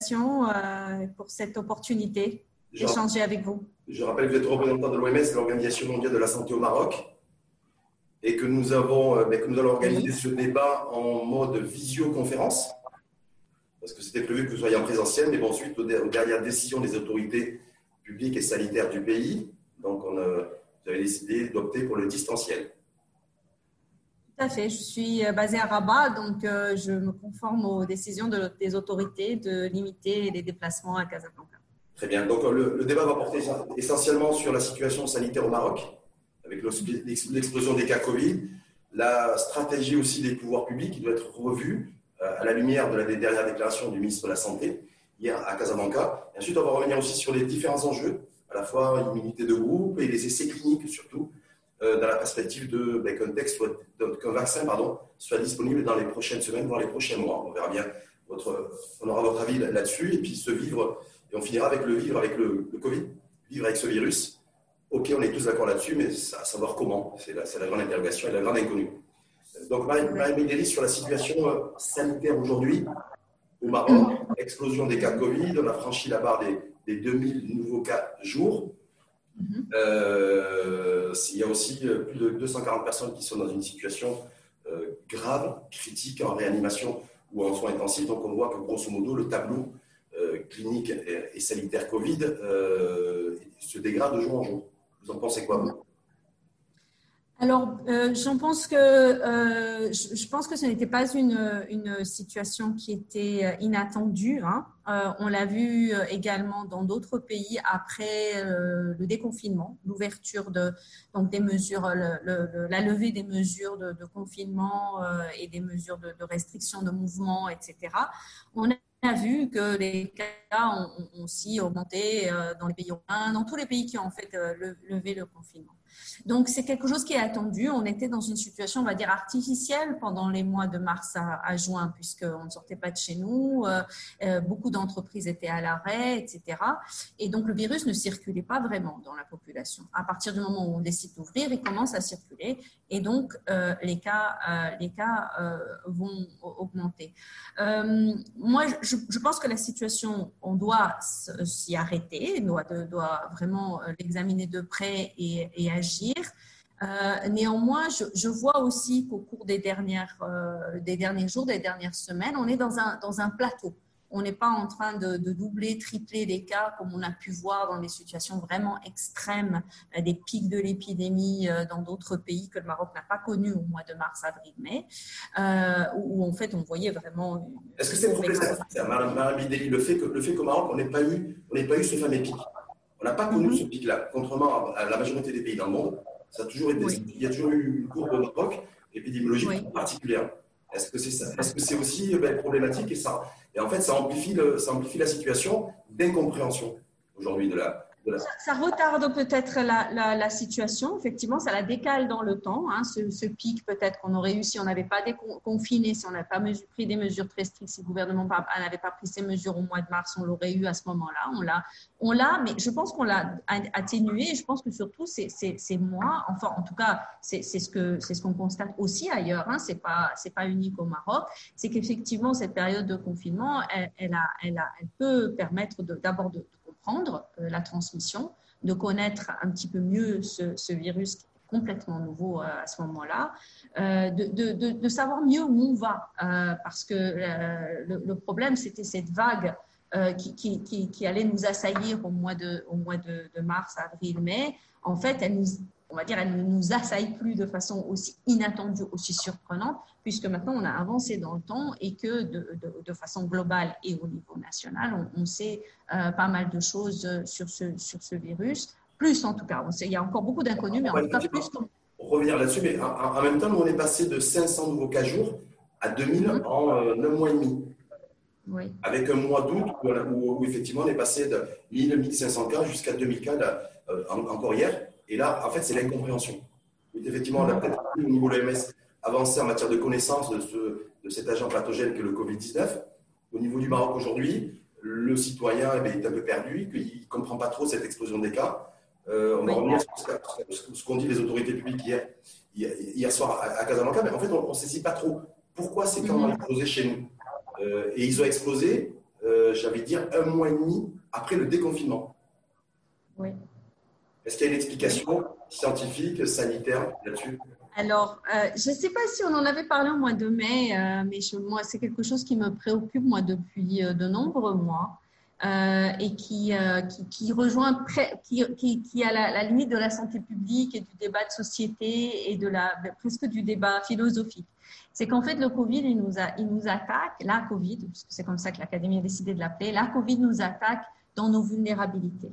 euh, pour cette opportunité d'échanger avec vous. Je rappelle que vous êtes représentant de l'OMS, l'Organisation mondiale de la santé au Maroc, et que nous, avons, euh, que nous allons organiser ce débat en mode visioconférence, parce que c'était prévu que vous soyez en présentiel, mais bon, suite aux, dernières décisions des autorités publiques et sanitaires du pays, donc on a, vous avez décidé d'opter pour le distanciel. Tout à fait. Je suis euh, basée à Rabat, donc euh, je me conforme aux décisions des autorités de limiter les déplacements à Casablanca. Très bien. Donc le, débat va porter essentiellement sur la situation sanitaire au Maroc, avec l'explosion des cas Covid, la stratégie aussi des pouvoirs publics qui doit être revue euh, à la lumière de la dernière déclaration du ministre de la Santé hier à Casablanca. Ensuite, on va revenir aussi sur les différents enjeux, à la fois l'immunité de groupe et les essais cliniques surtout, euh, dans la perspective de ben, qu'un vaccin soit disponible dans les prochaines semaines, voire les prochains mois. On verra bien on aura votre avis là-dessus et puis se vivre et on finira avec le vivre avec le, Covid, vivre avec ce virus. Ok, on est tous d'accord là-dessus, mais à savoir comment, c'est la, grande interrogation et la grande inconnue. Donc Marie, sur la situation euh, sanitaire aujourd'hui au Maroc, explosion des cas Covid, on a franchi la barre des, des 2000 nouveaux cas jour. Mhm. Euh, il y a aussi euh, plus de 240 personnes qui sont dans une situation euh, grave, critique, en réanimation ou en soins intensifs. Donc on voit que grosso modo, le tableau clinique et sanitaire Covid se dégrade de jour en jour. Vous en pensez quoi, vous? Alors, euh, j'en pense que euh, je, pense que ce n'était pas une, situation qui était euh, inattendue. Hein. On l'a vu également dans d'autres pays après le déconfinement, l'ouverture de donc des mesures, la levée des mesures de, confinement et des mesures de, restriction de mouvement, etc. On a vu que les cas ont aussi augmenté dans les pays européens, dans tous les pays qui ont en fait levé le confinement. Donc, c'est quelque chose qui est attendu. On était dans une situation, on va dire, artificielle pendant les mois de mars à, juin, puisqu'on ne sortait pas de chez nous. Euh, euh, beaucoup d'entreprises étaient à l'arrêt, etc. Et donc, le virus ne circulait pas vraiment dans la population. À partir du moment où on décide d'ouvrir, il commence à circuler. Et donc, euh, les cas, les cas vont augmenter. moi, je, pense que la situation, on doit s'y arrêter, on doit, doit vraiment l'examiner de près et, et agir euh, néanmoins, je, vois aussi qu'au cours des, dernières, euh, des derniers jours, des dernières semaines, on est dans un, dans un plateau. On n'est pas en train de, doubler, tripler les cas comme on a pu voir dans des situations vraiment extrêmes, euh, des pics de l'épidémie dans d'autres pays que le Maroc n'a pas connus au mois de mars, avril, mai, où, en fait on voyait vraiment. Est-ce que c'est problématique, le fait le fait qu'au Maroc on n'ait pas eu, on pas eu ce fameux pic? On n'a pas connu ce pic-là, contrairement à la majorité des pays dans le monde. Ça a toujours été, Il y a toujours eu une courbe Maroc épidémiologique particulière. Est-ce que c'est ça? Est-ce que c'est aussi euh, ben, problématique et ça? Et en fait, ça amplifie, ça amplifie la situation d'incompréhension aujourd'hui de la, ça, retarde peut-être la, situation, effectivement, ça la décale dans le temps. Hein, ce, pic, peut-être qu'on aurait eu si on n'avait pas confiné, si on n'avait pas pris des mesures très strictes, si le gouvernement n'avait pas pris ces mesures au mois de mars, on l'aurait eu à ce moment-là. On l'a, on l'a, mais je pense qu'on l'a atténué. Je pense que surtout, c'est, moi, enfin, en tout cas, c'est, ce que c'est ce qu'on constate aussi ailleurs. Hein, c'est pas c'est pas unique au Maroc. C'est qu'effectivement, cette période de confinement, elle, a, elle, a, elle peut permettre d'abord de euh, la transmission, de connaître un petit peu mieux ce, virus qui est complètement nouveau euh, à ce moment-là, euh, de, savoir mieux où on va, parce que le, problème, c'était cette vague qui, allait nous assaillir au mois de, au mois de, mars, avril, mai. En fait, elle nous, on va dire, elle ne nous assaille plus de façon aussi inattendue, aussi surprenante, puisque maintenant on a avancé dans le temps et que de, de, façon globale et au niveau national, on, sait euh, pas mal de choses sur ce, sur ce virus. Plus en tout cas, on sait, il y a encore beaucoup d'inconnus, mais en tout cas plus. Revient là-dessus, mais en, même temps, nous, on est passé de 500 nouveaux cas jour à 2000 mm-hmm. en euh, 9 mois et demi. Oui. Avec un mois d'août où, effectivement on est passé de 1000, 1500 cas jusqu'à 2000 cas euh, encore hier. Et là, en fait, c'est l'incompréhension. Effectivement, on a peut-être au niveau de l'OMS avancé en matière de connaissance de, ce, de cet agent pathogène que le Covid-19. Au niveau du Maroc aujourd'hui, le citoyen eh est un peu perdu, qu'il ne comprend pas trop cette explosion des cas. Euh, on va revenir sur ce qu'ont dit les autorités publiques hier, hier soir à, Casablanca, mais en fait, on ne saisit pas trop pourquoi ces cas ont explosé chez nous? Euh, et ils ont explosé euh, j'avais dire, un mois et demi après le déconfinement. Oui. Est-ce qu'il y a une explication scientifique, sanitaire là-dessus? Alors, euh, je ne sais pas si on en avait parlé au mois de mai, euh, mais c'est quelque chose qui me préoccupe moi depuis de nombreux mois. Euh, et qui, euh, qui, rejoint, qui, qui, à la, la, limite de la santé publique et du débat de société et de la, presque du débat philosophique. C'est qu'en fait, le Covid, il nous, a, il nous attaque, la Covid, puisque c'est comme ça que l'Académie a décidé de l'appeler, la Covid nous attaque dans nos vulnérabilités.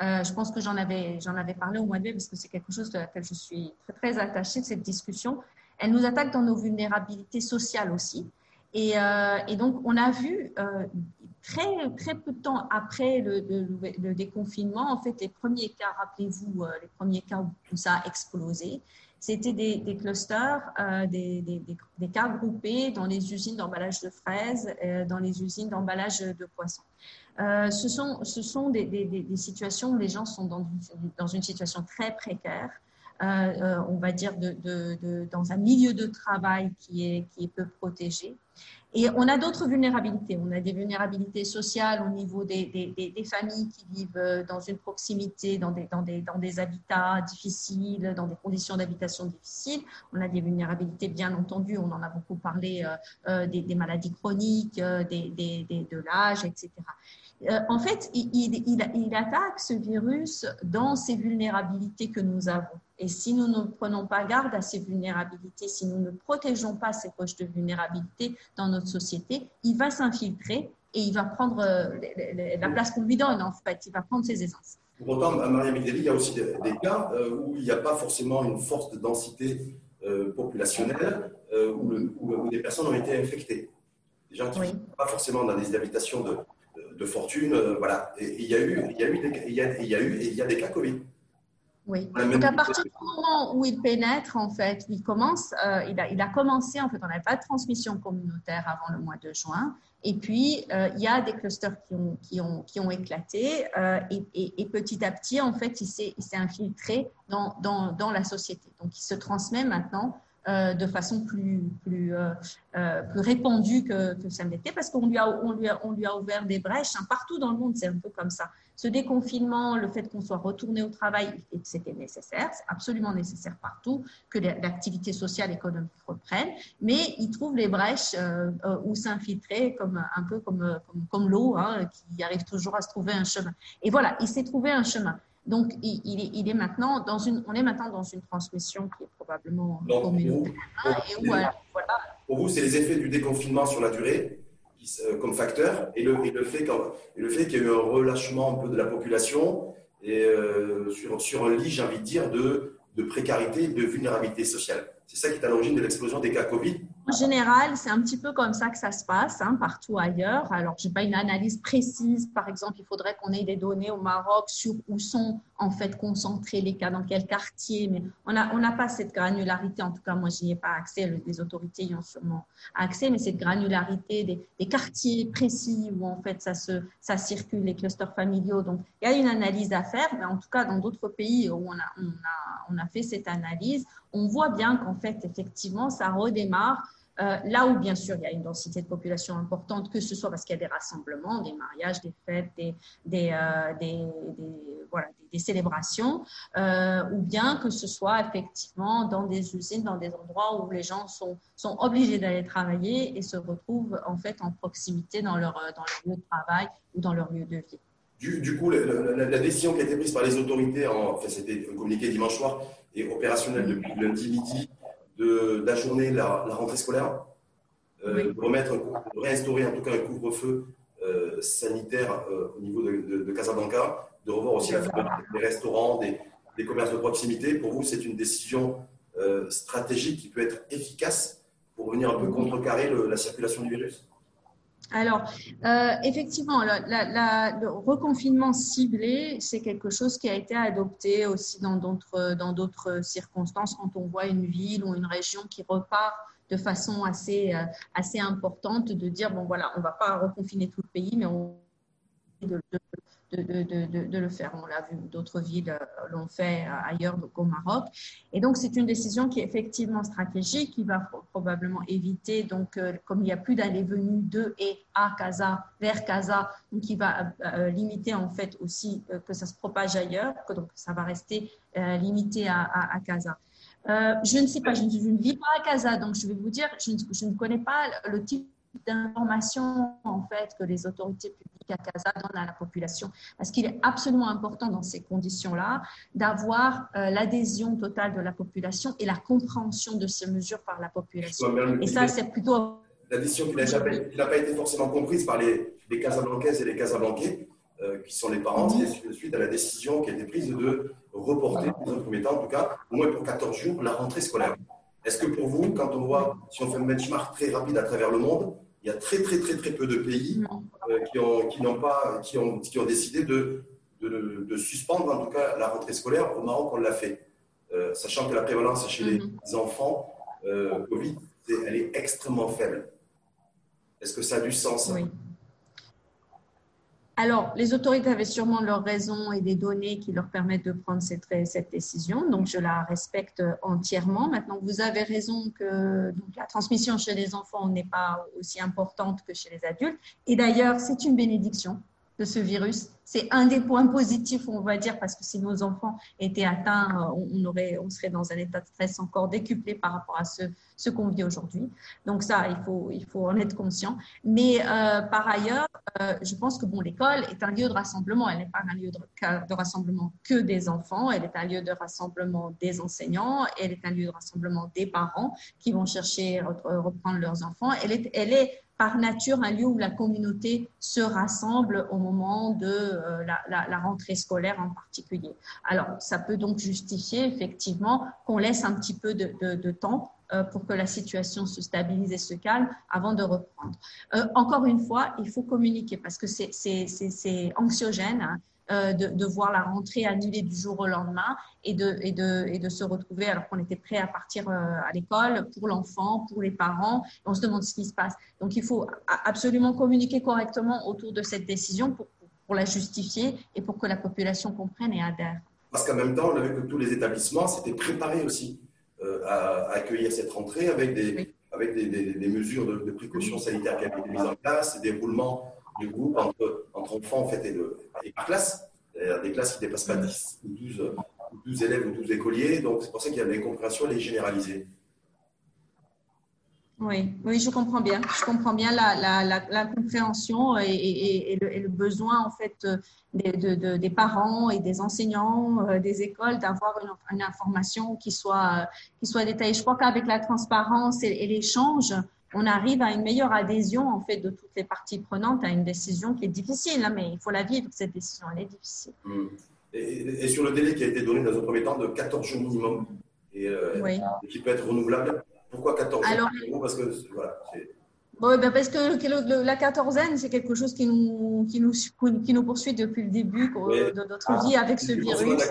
Euh, je pense que j'en avais, parlé au mois de mai parce que c'est quelque chose de laquelle je suis très, attachée cette discussion. Elle nous attaque dans nos vulnérabilités sociales aussi. Et, euh, donc, on a vu euh, très, peu de temps après le, le, déconfinement, en fait, les premiers cas, rappelez-vous, les premiers cas où ça a explosé, c'était des, clusters, euh, des, cas groupés dans les usines d'emballage de fraises, euh, dans les usines d'emballage de poissons. Euh, ce sont, ce sont des, situations où les gens sont dans une, situation très précaire. On va dire, dans un milieu de travail qui est, qui est peu protégé. Et on a d'autres vulnérabilités. On a des vulnérabilités sociales au niveau des, familles qui vivent euh, dans une proximité, dans des, habitats difficiles, dans des conditions d'habitation difficiles. On a des vulnérabilités, bien entendu, on en a beaucoup parlé, euh, des, des, maladies chroniques, de l'âge, etc. Euh, en fait, il, attaque ce virus dans ces vulnérabilités que nous avons. Et si nous ne prenons pas garde à ces vulnérabilités, si nous ne protégeons pas ces poches de vulnérabilité dans notre société, il va s'infiltrer et il va prendre euh, la place qu'on lui donne, en fait. Il va prendre ses essences. Pour autant, Maria Migdeli, il y a aussi des, cas euh, où il n'y a pas forcément une force de densité populationnelle où, où, des personnes ont été infectées. Des gens qui ne sont pas forcément dans des habitations de, de fortune. Euh, voilà. Et il y a eu, des cas Covid. Oui. Donc à partir du moment où il pénètre, en fait, il commence, euh, il, a, il a commencé, en fait, on n'avait pas de transmission communautaire avant le mois de juin. Et puis, euh, il y a des clusters qui ont, qui ont, qui ont éclaté et, et, et, petit à petit, en fait, il s'est infiltré dans, dans, dans, la société. Donc, il se transmet maintenant euh, de façon plus, plus, euh, euh, plus répandue que, que ça n'était parce qu'on lui, a, on lui, a, on lui a ouvert des brèches hein. partout dans le monde, c'est un peu comme ça. Ce déconfinement, le fait qu'on soit retourné au travail, c'était nécessaire, c'est absolument nécessaire partout, que l'activité sociale, économique reprenne, mais il trouve les brèches où s'infiltrer comme, un peu comme, comme, comme l'eau hein, qui arrive toujours à se trouver un chemin. Et voilà, il s'est trouvé un chemin. Donc, il, est, maintenant dans une, on est maintenant dans une transmission qui est probablement communautaire. Pour, vous, c'est les effets du déconfinement sur la durée euh, comme facteur et le, le fait qu'il y a eu un relâchement un peu de la population et euh, sur, sur un lit, j'ai envie de dire, de, de précarité, de vulnérabilité sociale. C'est ça qui est à l'origine de l'explosion des cas Covid en général, c'est un petit peu comme ça que ça se passe hein, partout ailleurs. Alors, je n'ai pas une analyse précise. Par exemple, il faudrait qu'on ait des données au Maroc sur où sont en fait concentrés les cas, dans quel quartier. Mais on n'a on pas cette granularité. En tout cas, moi, je n'y ai pas accès. Les autorités y ont sûrement accès. Mais cette granularité des, des, quartiers précis où en fait ça, se, ça circule, les clusters familiaux. Donc, il y a une analyse à faire. Mais en tout cas, dans d'autres pays où on a, on, a, on a fait cette analyse, on voit bien qu'en fait, effectivement, ça redémarre là où, bien sûr, il y a une densité de population importante, que ce soit parce qu'il y a des rassemblements, des mariages, des fêtes, des, euh, célébrations, euh, ou bien que ce soit effectivement dans des usines, dans des endroits où les gens sont, obligés d'aller travailler et se retrouvent en fait en proximité dans leur, lieu de travail ou dans leur lieu de vie. Du, coup, la, décision qui a été prise par les autorités, en, enfin, c'était communiqué dimanche soir, et opérationnelle depuis lundi midi, d'ajourner la, la, rentrée scolaire, euh, de, remettre, de réinstaurer en tout cas un couvre-feu euh, sanitaire euh, au niveau de, de, Casablanca, de revoir aussi la des restaurants, des, des, commerces de proximité. Pour vous, c'est une décision stratégique qui peut être efficace pour venir un peu contrecarrer la circulation du virus? Alors, euh, effectivement, le reconfinement ciblé, c'est quelque chose qui a été adopté aussi dans d'autres, dans d'autres circonstances. Quand on voit une ville ou une région qui repart de façon assez, euh, assez importante, de dire, bon voilà, on ne va pas reconfiner tout le pays, mais on de, de, le faire. On l'a vu, d'autres villes euh, l'ont fait euh, ailleurs qu'au Maroc. Et donc, c'est une décision qui est effectivement stratégique, qui va probablement éviter, donc, euh, comme il n'y a plus d'aller-venue de et à Casa, vers Casa, donc qui va limiter en fait aussi que ça se propage ailleurs, que donc ça va rester limité à, à, Casa. je ne sais pas, je ne, vis pas à Casa, donc je vais vous dire, je ne connais pas le type d'informations en fait que les autorités publiques à Casa donnent à la population. Parce qu'il est absolument important dans ces conditions-là d'avoir euh, l'adhésion totale de la population et la compréhension de ces mesures par la population. Et ça, c'est plutôt... L'adhésion qui n'a pas, été forcément comprise par les, les Casablancaises et les Casablancais, euh, qui sont les parents, mm suite à la décision qui a été prise de reporter, dans un premier temps en tout cas, au moins pour 14 jours, la rentrée scolaire. Est-ce que pour vous, quand on voit, si on fait un benchmark très rapide à travers le monde, il y a très très très très peu de pays euh, qui, ont, qui, n'ont pas, qui, ont, qui ont décidé de, de, suspendre en tout cas la rentrée scolaire. Au Maroc, on l'a fait. Euh, sachant que la prévalence chez les mhm. enfants euh, Covid, elle est extrêmement faible. Est-ce que ça a du sens? Oui. Alors, les autorités avaient sûrement leurs raisons et des données qui leur permettent de prendre cette, décision, donc je la respecte entièrement. Maintenant, vous avez raison que la transmission chez les enfants n'est pas aussi importante que chez les adultes. Et d'ailleurs, c'est une bénédiction de ce virus. C'est un des points positifs, on va dire, parce que si nos enfants étaient atteints, on, aurait, on serait dans un état de stress encore décuplé par rapport à ce, qu'on vit aujourd'hui. Donc ça, il faut, en être conscient. Mais euh, par ailleurs, euh, je pense que bon, l'école est un lieu de rassemblement. Elle n'est pas un lieu de, de, rassemblement que des enfants. Elle est un lieu de rassemblement des enseignants. Elle est un lieu de rassemblement des parents qui vont chercher à reprendre leurs enfants. Elle est, elle est par nature un lieu où la communauté se rassemble au moment de euh, la, rentrée scolaire en particulier. Alors, ça peut donc justifier effectivement qu'on laisse un petit peu de, temps pour que la situation se stabilise et se calme avant de reprendre. Euh, encore une fois, il faut communiquer parce que c'est anxiogène. Hein. Euh, de, voir la rentrée annulée du jour au lendemain et de, se retrouver alors qu'on était prêt à partir euh, à l'école pour l'enfant, pour les parents. On se demande ce qui se passe. Donc il faut absolument communiquer correctement autour de cette décision pour, la justifier et pour que la population comprenne et adhère. Parce qu'en même temps, on a vu que tous les établissements s'étaient préparés aussi euh, à, accueillir cette rentrée avec des, avec des, des, mesures de, précaution sanitaire qui avaient été mises en place, des roulements du groupe entre, entre enfants en fait, et, de, et par classe. Des classes qui ne dépassent pas 10 ou 12, 12 élèves ou 12 écoliers. Donc, c'est pour ça qu'il y a l'incompréhension, elle est généralisée. Oui, oui, je comprends bien. Je comprends bien la, la, la, compréhension et, et, et, le, besoin en fait des, de, des parents et des enseignants, euh, des écoles d'avoir une, une, information qui soit, qui soit détaillée. Je crois qu'avec la transparence et, l'échange, on arrive à une meilleure adhésion en fait de toutes les parties prenantes à une décision qui est difficile, hein, mais il faut la vivre cette décision, elle est difficile. Mmh. Et, sur le délai qui a été donné dans un premier temps de 14 jours minimum et, euh, qui peut être renouvelable, pourquoi 14 jours Parce que voilà, ben parce que la quatorzaine, c'est quelque chose qui nous, qui, nous, qui nous poursuit depuis le début de notre vie avec ce virus.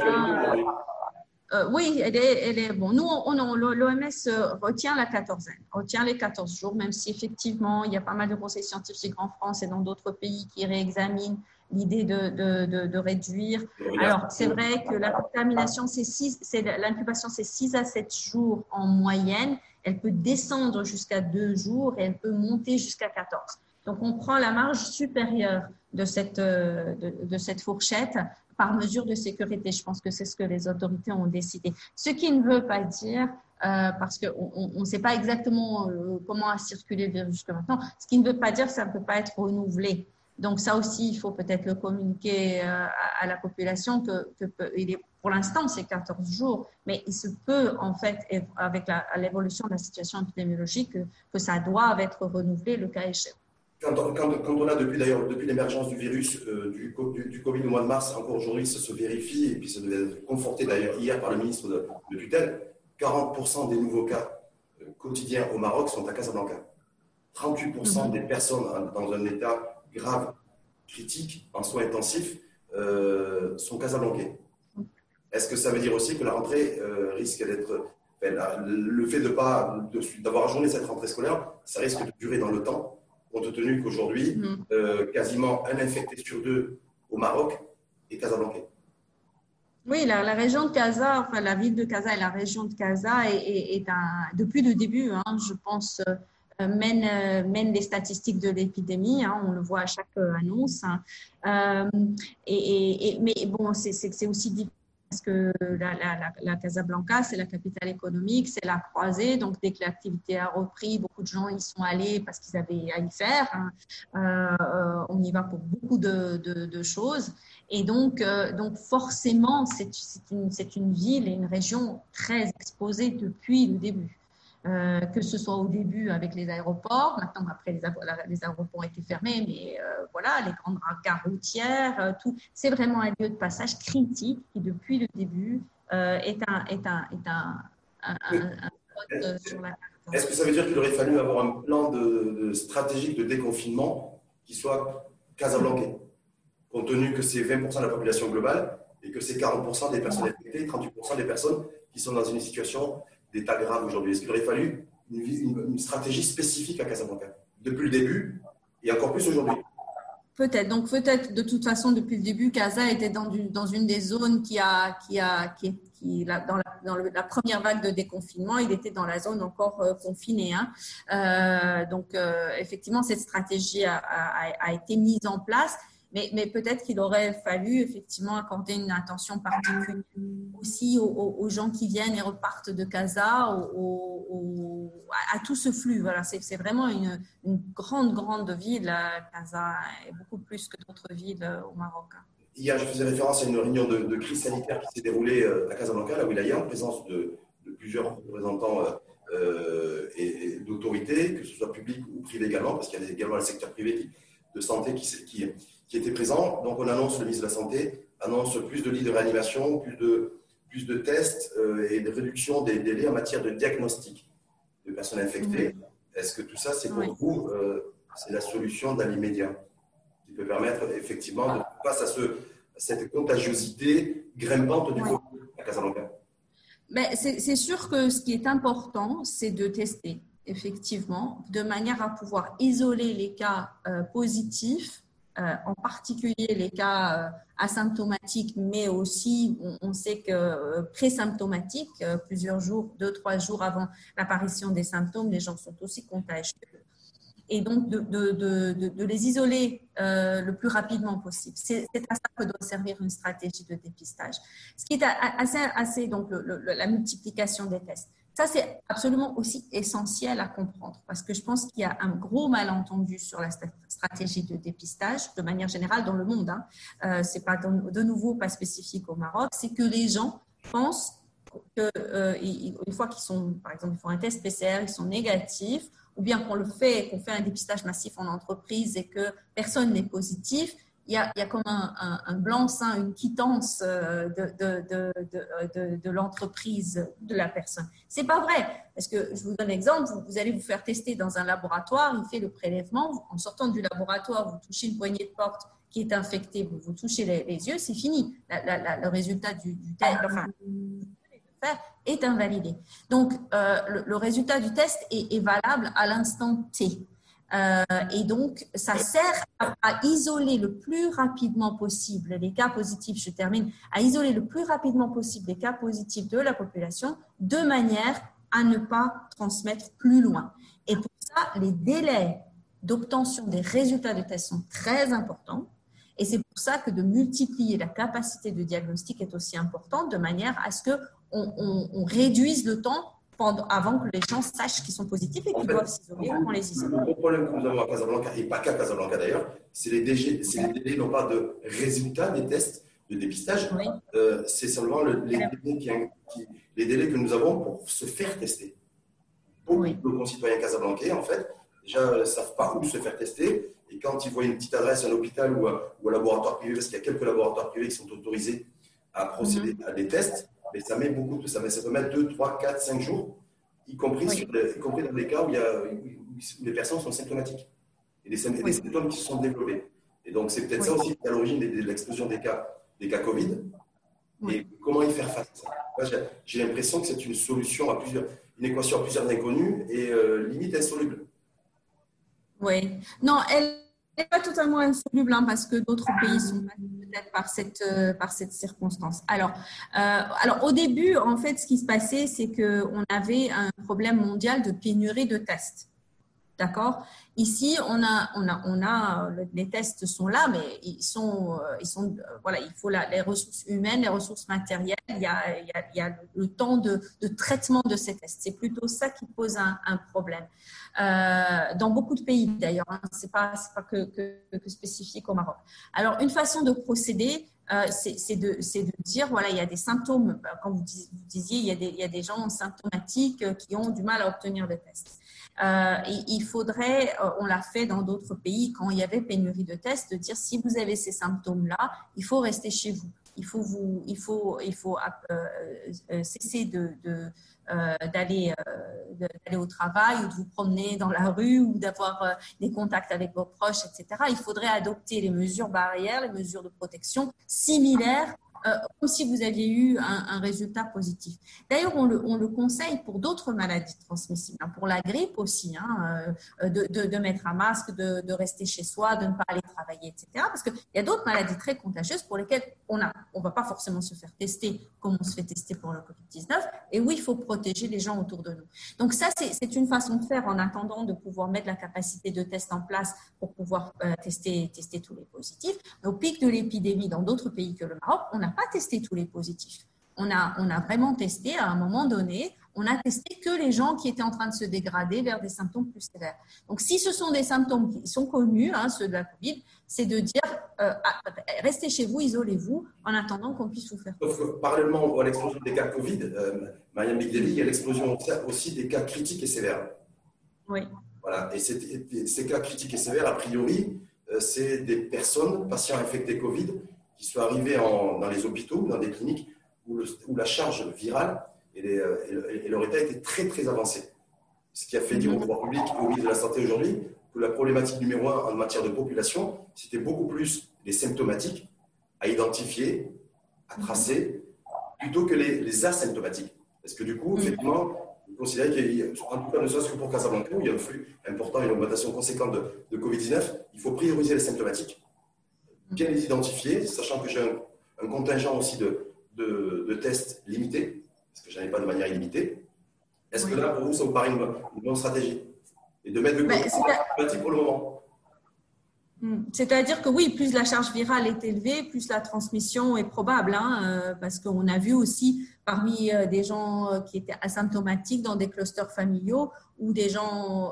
Euh, oui, elle est, elle est, bon. Nous, l'OMS euh, retient la quatorzaine, retient les 14 jours, même si effectivement, il y a pas mal de conseils scientifiques en France et dans d'autres pays qui réexaminent l'idée de, de, de, réduire. Alors, c'est vrai que la contamination, c'est l'incubation, c'est 6 à 7 jours en moyenne. Elle peut descendre jusqu'à 2 jours et elle peut monter jusqu'à 14. Donc, on prend la marge supérieure de cette, euh, de cette fourchette par mesure de sécurité. Je pense que c'est ce que les autorités ont décidé. Ce qui ne veut pas dire, euh, parce qu'on ne sait pas exactement euh, comment a circulé le virus jusqu'à maintenant, ce qui ne veut pas dire que ça ne peut pas être renouvelé. Donc ça aussi, il faut peut-être le communiquer euh, à, la population que, est, pour l'instant, c'est 14 jours, mais il se peut en fait, avec l'évolution de la situation épidémiologique, que, que ça doit être renouvelé le cas échéant. Quand on, a depuis d'ailleurs depuis l'émergence du virus euh, du, du, Covid au mois de mars, encore aujourd'hui, ça se vérifie et puis ça devait être conforté d'ailleurs hier par le ministre de, tutelle. 40% des nouveaux cas euh, quotidiens au Maroc sont à Casablanca. 38% mhm. des personnes dans un état grave, critique, en soins intensifs, euh, sont casablancais. Est-ce que ça veut dire aussi que la rentrée risque d'être. le fait de pas d'avoir ajourné cette rentrée scolaire, ça risque de durer dans le temps compte tenu qu'aujourd'hui, mm. euh, quasiment un infecté sur deux au Maroc et Casablanca. Oui, la, région de Casa, enfin la ville de Casa et la région de Casa est, un, depuis le début, hein, je pense, euh, mène, euh, mène les statistiques de l'épidémie. Hein, on le voit à chaque euh, annonce. Hein. et, mais bon, c'est aussi difficile parce que la, la, la Casablanca, c'est la capitale économique, c'est la croisée. Donc, dès que l'activité a repris, beaucoup de gens y sont allés parce qu'ils avaient à y faire. Hein. Euh, on y va pour beaucoup de choses. Et donc, euh, donc forcément, c'est une, une ville et une région très exposée depuis le début. Euh, que ce soit au début avec les aéroports, maintenant après les, les aéroports ont été fermés, mais euh, voilà, les grandes gares routières, euh, tout, c'est vraiment un lieu de passage critique qui depuis le début est un, est un, est un, un, sur la carte. Est-ce que ça veut dire qu'il aurait fallu avoir un plan de, stratégique de déconfinement qui soit Casablanca, compte tenu que c'est 20% de la population globale et que c'est 40% des personnes infectées, 38% des personnes qui sont dans une situation d'état grave aujourd'hui Est-ce qu'il aurait fallu une, stratégie spécifique à Casablanca depuis le début et encore plus aujourd'hui? Peut-être. Donc peut-être de toute façon depuis le début, Casa était dans, une des zones qui a qui a qui, qui dans, la, première vague de déconfinement, il était dans la zone encore euh, confinée. Hein. Euh, donc euh, effectivement, cette stratégie a, été mise en place. Mais, peut-être qu'il aurait fallu effectivement accorder une attention particulière aussi aux, gens qui viennent et repartent de Casa, à, tout ce flux. C'est vraiment une, grande, grande ville, Casa, et beaucoup plus que d'autres villes euh, au Maroc. Hier, je faisais référence à une réunion de, crise sanitaire qui s'est déroulée euh, à Casablanca, la Wilaya, en présence de, plusieurs représentants euh, et, d'autorités, que ce soit public ou privé également, parce qu'il y a également le secteur privé de santé qui, qui qui était présent. Donc, on annonce, le ministre de la Santé annonce plus de lits de réanimation, plus de, plus de tests euh, et de réduction des délais en matière de diagnostic de personnes infectées. Est-ce que tout ça, c'est pour vous, euh, c'est la solution dans l'immédiat qui peut permettre effectivement, de, face à, ce, cette contagiosité grimpante du Covid à Casablanca? Mais c'est sûr que ce qui est important, c'est de tester, effectivement, de manière à pouvoir isoler les cas euh, positifs euh, en particulier les cas euh, asymptomatiques, mais aussi on, sait que euh, pré-symptomatiques, plusieurs jours, deux, trois jours avant l'apparition des symptômes, les gens sont aussi contagieux. Et donc de, les isoler le plus rapidement possible. C'est à ça que doit servir une stratégie de dépistage. Ce qui est assez donc la multiplication des tests. Ça, c'est absolument aussi essentiel à comprendre parce que je pense qu'il y a un gros malentendu sur la stratégie de dépistage de manière générale dans le monde. Hein. Euh, c'est pas de nouveau pas spécifique au Maroc, c'est que les gens pensent qu'une euh, fois qu'ils sont, par exemple, ils font un test PCR, ils sont négatifs, ou bien qu'on le fait, qu'on fait un dépistage massif en entreprise et que personne n'est positif, il y a, il y a comme un, un, blanc-seing, une quittance euh, de, de, de, de, l'entreprise, de la personne. C'est pas vrai. Parce que je vous donne un exemple, vous, allez vous faire tester dans un laboratoire, il fait le prélèvement, en sortant du laboratoire, vous touchez une poignée de porte qui est infectée, vous, vous touchez les, yeux, c'est fini. le résultat du, du test, enfin, est invalidé. Donc, euh, le, le, résultat du test est, est valable à l'instant T. Euh, et donc, ça sert à, isoler le plus rapidement possible les cas positifs, je termine, à isoler le plus rapidement possible les cas positifs de la population de manière à ne pas transmettre plus loin. Et pour ça, les délais d'obtention des résultats de test sont très importants. Et c'est pour ça que de multiplier la capacité de diagnostic est aussi important, de manière à ce qu'on on, on réduise le temps avant que les gens sachent qu'ils sont positifs et qu'ils doivent s'isoler, on les isole. Le gros problème que nous avons à Casablanca, et pas qu'à Casablanca d'ailleurs, c'est les, délais, non pas de résultats des tests de dépistage, euh, c'est seulement le, les, délais qui, les, délais que nous avons pour se faire tester. Beaucoup de nos concitoyens casablancais, en fait, déjà ne savent pas où se faire tester. Et quand ils voient une petite adresse, un hôpital ou un, laboratoire privé, parce qu'il y a quelques laboratoires privés qui sont autorisés à procéder mhm. à des tests, mais ça met beaucoup ça, ça peut mettre 2, 3, 4, 5 jours, y compris, y compris dans les cas où, il y a, les personnes sont symptomatiques et des, symptômes qui se sont développés. Et donc, c'est peut-être ça aussi qui est à l'origine de, l'explosion des cas, des cas Covid. Et comment y faire face à ça? J'ai l'impression que c'est une solution à plusieurs, une équation à plusieurs inconnues et euh, limite insoluble. Oui. Non, elle n'est pas totalement insoluble hein, parce que d'autres pays sont peut-être par cette, circonstance. Alors, alors, au début, en fait, ce qui se passait, c'est qu'on avait un problème mondial de pénurie de tests. D'accord? Ici, on a, on a, on a, les tests sont là, mais ils sont, euh, ils sont, euh, voilà, il faut les ressources humaines, les ressources matérielles. Il y a, il y a, le temps de, traitement de ces tests. C'est plutôt ça qui pose un, problème. Euh, dans beaucoup de pays d'ailleurs, hein, c'est pas, pas que, que, que, spécifique au Maroc. Alors, une façon de procéder, euh, c'est de, dire, voilà, il y a des symptômes, comme vous disiez, il y a des, il y a des gens symptomatiques qui ont du mal à obtenir des tests. Euh, il faudrait, euh, on l'a fait dans d'autres pays quand il y avait pénurie de tests, de dire si vous avez ces symptômes-là, il faut rester chez vous. Il faut, vous, il faut, il faut euh, cesser de, d'aller au travail ou de vous promener dans la rue ou d'avoir des contacts avec vos proches, etc. Il faudrait adopter les mesures barrières, les mesures de protection similaires euh, comme si vous aviez eu un, résultat positif. D'ailleurs, on le, on le, conseille pour d'autres maladies transmissibles, hein, pour la grippe aussi, hein, euh, de, mettre un masque, de, de, rester chez soi, de ne pas aller travailler, etc. Parce qu'il y a d'autres maladies très contagieuses pour lesquelles on ne on va pas forcément se faire tester comme on se fait tester pour le Covid-19. Et oui, il faut protéger les gens autour de nous. Donc ça, c'est une façon de faire en attendant de pouvoir mettre la capacité de test en place pour pouvoir euh, tester, tester tous les positifs. au pic de l'épidémie dans d'autres pays que le Maroc, on a pas testé tous les positifs. On a, on a vraiment testé à un moment donné, on a testé que les gens qui étaient en train de se dégrader vers des symptômes plus sévères. Donc, si ce sont des symptômes qui sont connus, hein, ceux de la Covid, c'est de dire euh, ah, restez chez vous, isolez-vous, en attendant qu'on puisse vous faire. parallèlement à l'explosion des cas Covid, euh, Marianne il y a l'explosion aussi des cas critiques et sévères. Oui. Voilà. Et ces cas critiques et sévères, a priori, euh, c'est des personnes, patients infectés Covid, qui sont arrivés dans les hôpitaux, dans des cliniques où, la charge virale et, leur état était très très avancé. Ce qui a fait dire au pouvoir public et au ministre de la Santé aujourd'hui que la problématique numéro un en matière de population, c'était beaucoup plus les symptomatiques à identifier, à tracer, plutôt que les, asymptomatiques. Parce que du coup, effectivement, vous considérez qu'il y a, en tout cas, ne serait-ce que pour Casablanca, où il y a un flux important et une augmentation conséquente de, de Covid-19, il faut prioriser les symptomatiques bien les identifier, sachant que j'ai un, contingent aussi de, de, tests limités, parce que je n'en ai pas de manière illimitée. Est-ce que là, pour vous, ça vous paraît une, bonne stratégie Et de mettre le côté pour le moment? Hmm. c'est-à-dire que oui, plus la charge virale est élevée, plus la transmission est probable, hein, euh, parce qu'on a vu aussi parmi euh, des gens euh, qui étaient asymptomatiques dans des clusters familiaux ou des gens,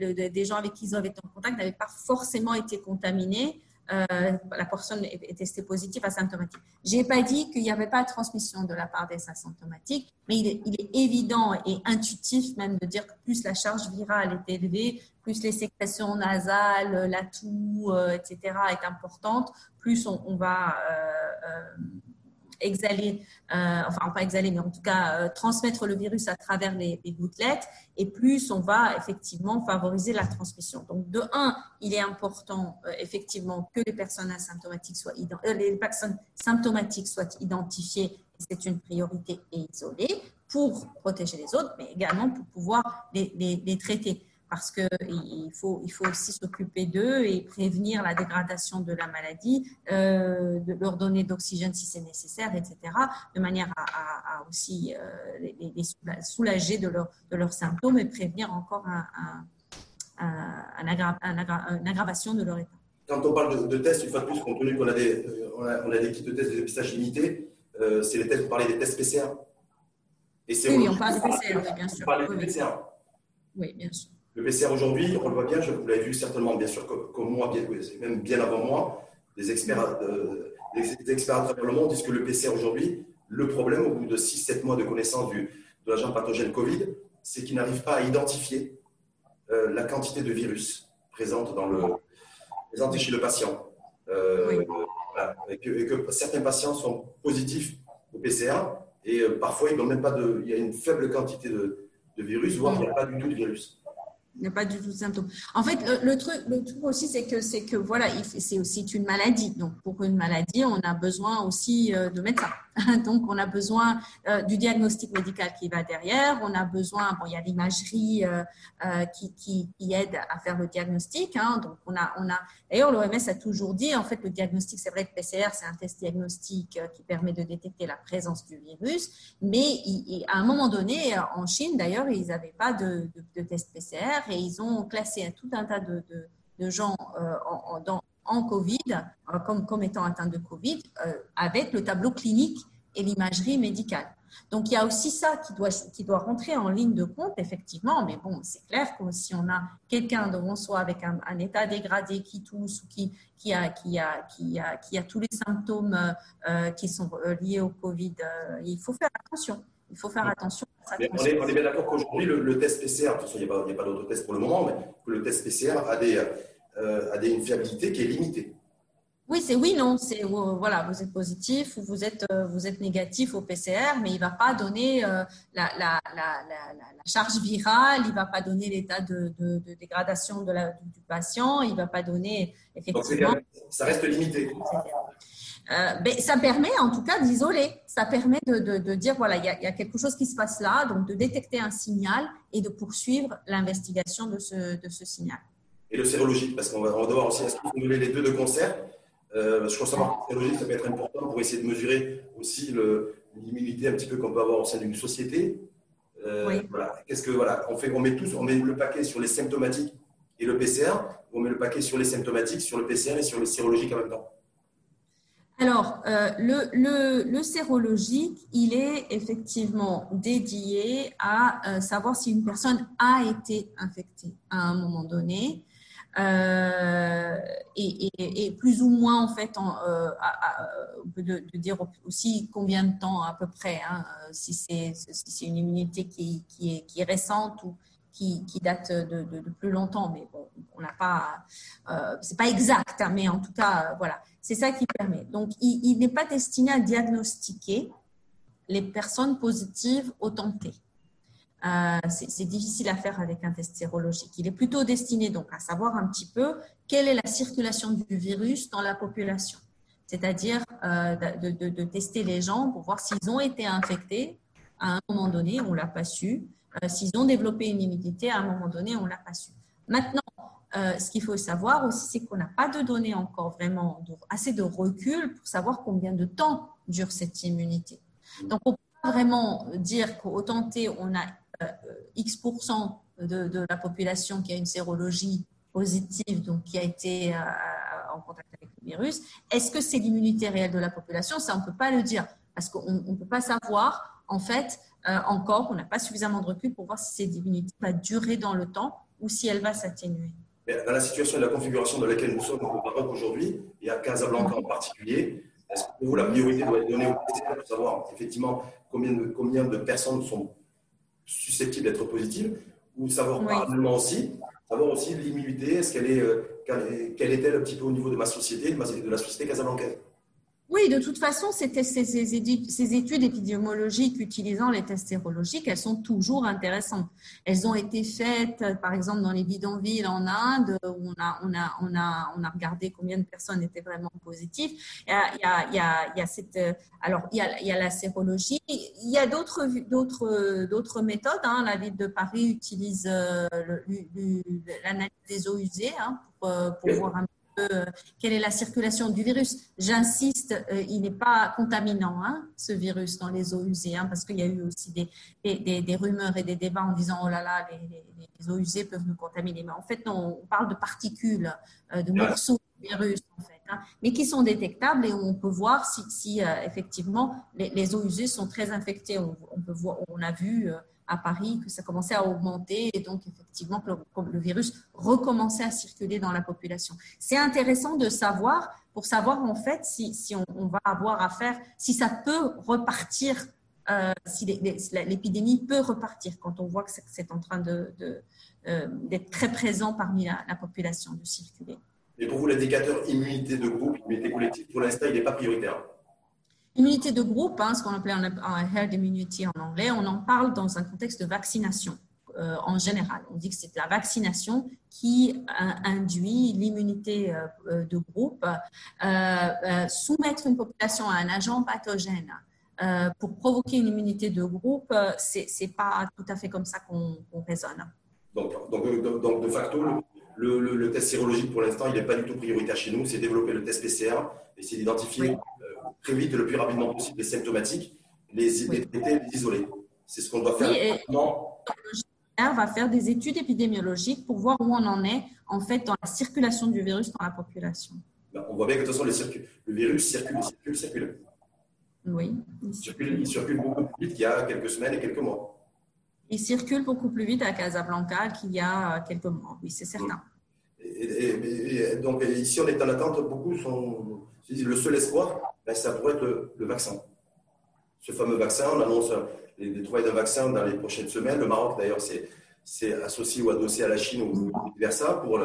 des gens avec qui ils avaient été en contact n'avaient pas forcément été contaminés. Euh, la personne est, testée positive asymptomatique. Je n'ai pas dit qu'il n'y avait pas de transmission de la part des asymptomatiques, mais il est, évident et intuitif même de dire que plus la charge virale est élevée, plus les sécrétions nasales, la toux, euh, etc. est importante, plus on, on va euh, exhaler, euh, enfin pas exhaler, mais en tout cas euh, transmettre le virus à travers les, gouttelettes, et plus on va effectivement favoriser la transmission. Donc de un, il est important euh, effectivement que les personnes asymptomatiques soient les personnes symptomatiques soient identifiées, c'est une priorité et isolée pour protéger les autres, mais également pour pouvoir les, les traiter parce qu'il faut, il faut aussi s'occuper d'eux et prévenir la dégradation de la maladie, euh, de leur donner d'oxygène si c'est nécessaire, etc., de manière à, aussi euh, les, soulager de, leur, de, leurs symptômes et prévenir encore un, une aggravation de leur état. Quand on parle de, tests, une fois de plus, compte tenu qu'on a des, on a, des kits de tests de dépistage limités, euh, c'est les tests, vous parlez des tests PCR. Et oui, on parle des PCR, bien sûr. On parle des PCR. Oui, bien sûr. Le PCR aujourd'hui, on le voit bien, je, vous l'avez vu certainement, bien sûr, comme, moi, bien, même bien avant moi, des experts, euh, experts à travers le monde disent que le PCR aujourd'hui, le problème au bout de 6-7 mois de connaissance du, de l'agent pathogène Covid, c'est qu'il n'arrive pas à identifier euh, la quantité de virus présente dans le, présente chez le patient. Euh, et, que, certains patients sont positifs au PCR et parfois ils n'ont même pas de, il y a une faible quantité de, de virus, voire il n'y a pas du tout de virus. Il n'y a pas du tout de symptômes. En fait, le, truc, le truc aussi, c'est que, c'est que voilà, c'est aussi une maladie. Donc, pour une maladie, on a besoin aussi euh, de médecins. Donc, on a besoin euh, du diagnostic médical qui va derrière. On a besoin, bon, il y a l'imagerie euh, euh, qui, aide à faire le diagnostic. Hein. Donc, on a, on a. D'ailleurs, l'OMS a toujours dit, en fait, le diagnostic, c'est vrai que PCR, c'est un test diagnostique qui permet de détecter la présence du virus, mais à un moment donné, en Chine, d'ailleurs, ils n'avaient pas de, test PCR et ils ont classé tout un tas de, de gens en, en, dans, en Covid, euh, comme, étant atteint de Covid, euh, avec le tableau clinique et l'imagerie médicale. Donc, il y a aussi ça qui doit, qui rentrer en ligne de compte, effectivement. Mais bon, c'est clair que si on a quelqu'un devant soi avec un, état dégradé qui tousse ou qui, a, tous les symptômes euh, qui sont liés au Covid, il faut faire attention. Il faut faire attention. On, est, bien d'accord qu'aujourd'hui, le, test PCR, de toute façon, il n'y a pas, pas d'autres tests pour le moment, mais le test PCR a des, euh, a une fiabilité qui est limitée. Oui, c'est oui, non. C'est euh, voilà, vous êtes positif ou vous êtes euh, vous êtes négatif au PCR, mais il va pas donner la, la, la, la, charge virale, il va pas donner l'état de, de, de, dégradation de la, du patient, il va pas donner effectivement. Donc, ça reste limité. mais ça permet en tout cas d'isoler. Ça permet de, de, de dire voilà, il y, a, il y, a, quelque chose qui se passe là, donc de détecter un signal et de poursuivre l'investigation de ce, de ce signal et le sérologique, parce qu'on va, devoir aussi stimuler les deux de concert. Euh, je crois savoir que le sérologique, ça peut être important pour essayer de mesurer aussi l'immunité un petit peu qu'on peut avoir au sein d'une société. Euh, voilà. Qu'est-ce que voilà, on fait, on met tous, on met le paquet sur les symptomatiques et le PCR, on met le paquet sur les symptomatiques, sur le PCR et sur le sérologique en même temps. Alors, euh, le, le, le, sérologique, il est effectivement dédié à savoir si une personne a été infectée à un moment donné euh, et, plus ou moins en fait, euh, on peut de, dire aussi combien de temps à peu près, hein, si c'est une immunité qui, est, récente ou qui, date de, plus longtemps, mais bon, on n'a pas, euh, c'est pas exact, hein, mais en tout cas, voilà, c'est ça qui permet. Donc, il, n'est pas destiné à diagnostiquer les personnes positives au. Euh, c'est difficile à faire avec un test sérologique. Il est plutôt destiné donc à savoir un petit peu quelle est la circulation du virus dans la population, c'est-à-dire euh, de, tester les gens pour voir s'ils ont été infectés à un moment donné, on l'a pas su, euh, s'ils ont développé une immunité à un moment donné, on l'a pas su. Maintenant, ce qu'il faut savoir aussi, c'est qu'on n'a pas de données encore vraiment assez de recul pour savoir combien de temps dure cette immunité. Donc, on peut vraiment dire qu'au T, on a X% de, la population qui a une sérologie positive, donc qui a été euh, en contact avec le virus. Est-ce que c'est l'immunité réelle de la population? Ça, on ne peut pas le dire parce qu'on ne peut pas savoir, en fait, euh, encore, on n'a pas suffisamment de recul pour voir si cette immunité va durer dans le temps ou si elle va s'atténuer. Dans la situation et la configuration dans laquelle nous sommes au Maroc aujourd'hui, et à Casablanca en particulier, est-ce que vous, la priorité doit être donnée au PCR pour savoir effectivement combien de, combien de personnes sont susceptible d'être positive, ou savoir parallèlement aussi, savoir aussi l'immunité, est-ce qu'elle est, euh, quelle est-elle un petit peu au niveau de ma société, de la société casablancaise oui, de toute façon, ces, ces, études épidémiologiques utilisant les tests sérologiques, elles sont toujours intéressantes. Elles ont été faites, par exemple, dans les bidonvilles en Inde, où on a, on a, on a, on a regardé combien de personnes étaient vraiment positives. Il y a, il y a, il y a cette, alors, il y a, il y a la sérologie. Il y a d'autres, d'autres, d'autres méthodes. Hein. La ville de Paris utilise euh, l'analyse des eaux usées hein, pour, euh, pour voir un euh, quelle est la circulation du virus. J'insiste, euh, il n'est pas contaminant, hein, ce virus, dans les eaux usées, hein, parce qu'il y a eu aussi des, des, des, rumeurs et des débats en disant, oh là là, les, les, eaux usées peuvent nous contaminer. Mais en fait, on parle de particules, euh, de morceaux de virus, en fait, hein, mais qui sont détectables et on peut voir si, si effectivement, les, eaux usées sont très infectées. On, on peut voir, on a vu à Paris que ça commençait à augmenter et donc effectivement que le, virus recommençait à circuler dans la population. C'est intéressant de savoir pour savoir en fait si, on, va avoir affaire, si ça peut repartir, euh, si l'épidémie peut repartir quand on voit que c'est en train d'être euh, très présent parmi la, la, population, de circuler. Et pour vous, l'indicateur immunité de groupe, immunité collective, pour l'instant, il n'est pas prioritaire Immunité de groupe, hein, ce qu'on appelle en herd immunity en anglais, on en parle dans un contexte de vaccination euh, en général. On dit que c'est la vaccination qui euh, induit l'immunité euh, de groupe. soumettre une population à un agent pathogène pour provoquer une immunité de groupe, c'est n'est pas tout à fait comme ça qu'on raisonne. Donc, donc, donc, de facto, le, le, test sérologique, pour l'instant, il n'est pas du tout prioritaire chez nous. C'est développer le test PCR, essayer d'identifier très vite, le plus rapidement possible, les symptomatiques, les, les isoler. C'est ce qu'on doit faire. Oui, va faire des études épidémiologiques pour voir où on en est en fait dans la circulation du virus dans la population. Ben, on voit bien que de toute façon le, le virus circule, circule, circule. Oui. Il circule, il circule beaucoup plus vite qu'il y a quelques semaines et quelques mois. Il circule beaucoup plus vite à Casablanca qu'il y a quelques mois, oui, c'est certain. Et, donc ici, on est en attente, beaucoup sont. Le seul espoir, ben, ça pourrait être le, vaccin. Ce fameux vaccin, on annonce les, les trouvailles d'un vaccin dans les prochaines semaines. Le Maroc, d'ailleurs, c'est associé ou adossé à la Chine ou vice-versa. Pour,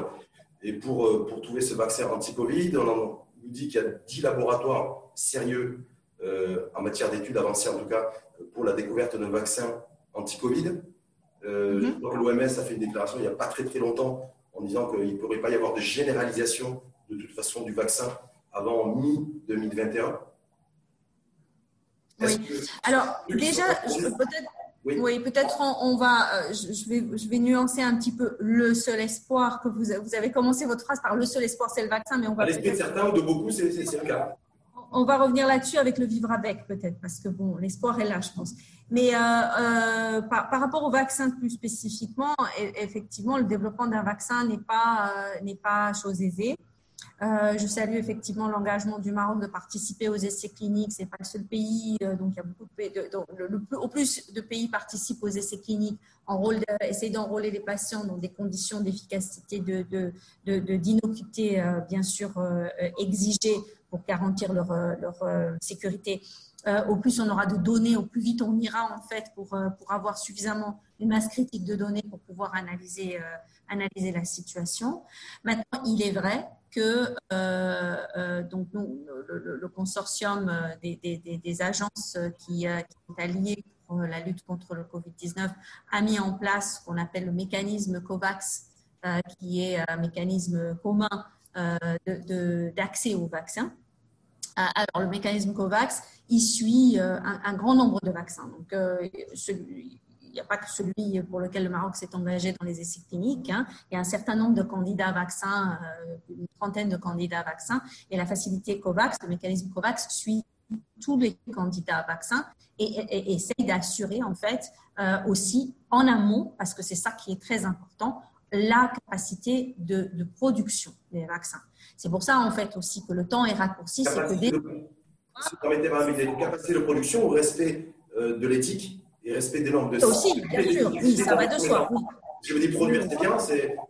et pour, euh, pour trouver ce vaccin anti-Covid, on nous dit qu'il y a 10 laboratoires sérieux euh, en matière d'études avancées, en tout cas, pour la découverte d'un vaccin anti-Covid. Euh, mm L'OMS a fait une déclaration il n'y a pas très très longtemps en disant qu'il ne pourrait pas y avoir de généralisation de toute façon du vaccin avant mi-2021. Oui. Alors, déjà, peut-être. Oui, peut-être on, va, euh, je vais, je vais nuancer un petit peu le seul espoir que vous, vous avez commencé votre phrase par le seul espoir, c'est le vaccin, mais on va. l'esprit de certains ou de beaucoup, c'est le cas. On va revenir là-dessus avec le vivre avec, peut-être, parce que bon, l'espoir est là, je pense. Mais euh, euh, par, rapport au vaccin plus spécifiquement, e, effectivement, le développement d'un vaccin n'est pas, pas chose aisée. Euh, je salue effectivement l'engagement du Maroc de participer aux essais cliniques. C'est pas le seul pays, euh, donc il y a beaucoup de le, au plus de pays participent aux essais cliniques en rôle d'essayer d'enrôler les patients dans des conditions d'efficacité, de, d'innocuité euh, bien sûr exigées pour garantir leur, leur sécurité. au plus on aura de données, au plus vite on ira en fait pour, pour avoir suffisamment une masse critique de données pour pouvoir analyser, analyser la situation. Maintenant, il est vrai que euh, euh, donc nous, le, consortium euh, des, des, des, agences qui, sont alliées pour la lutte contre le Covid-19 a mis en place ce qu'on appelle le mécanisme COVAX, qui est un mécanisme commun d'accès au vaccin. Alors, le mécanisme COVAX, il suit un, un grand nombre de vaccins. Donc, celui, il n'y a pas que celui pour lequel le Maroc s'est engagé dans les essais cliniques. Hein. Il y a un certain nombre de candidats vaccins, euh, une trentaine de candidats vaccins. Et la facilité COVAX, le mécanisme COVAX, suit tous les candidats vaccins et, essaye d'assurer en fait euh, aussi en amont, parce que c'est ça qui est très important, la capacité de, production des vaccins. C'est pour ça en fait aussi que le temps est raccourci. C'est que des... capacité de production au respect euh, de l'éthique et respect des normes de ça aussi, bien sûr, oui, ça va de soi. Je veux dire, produire, c'est bien,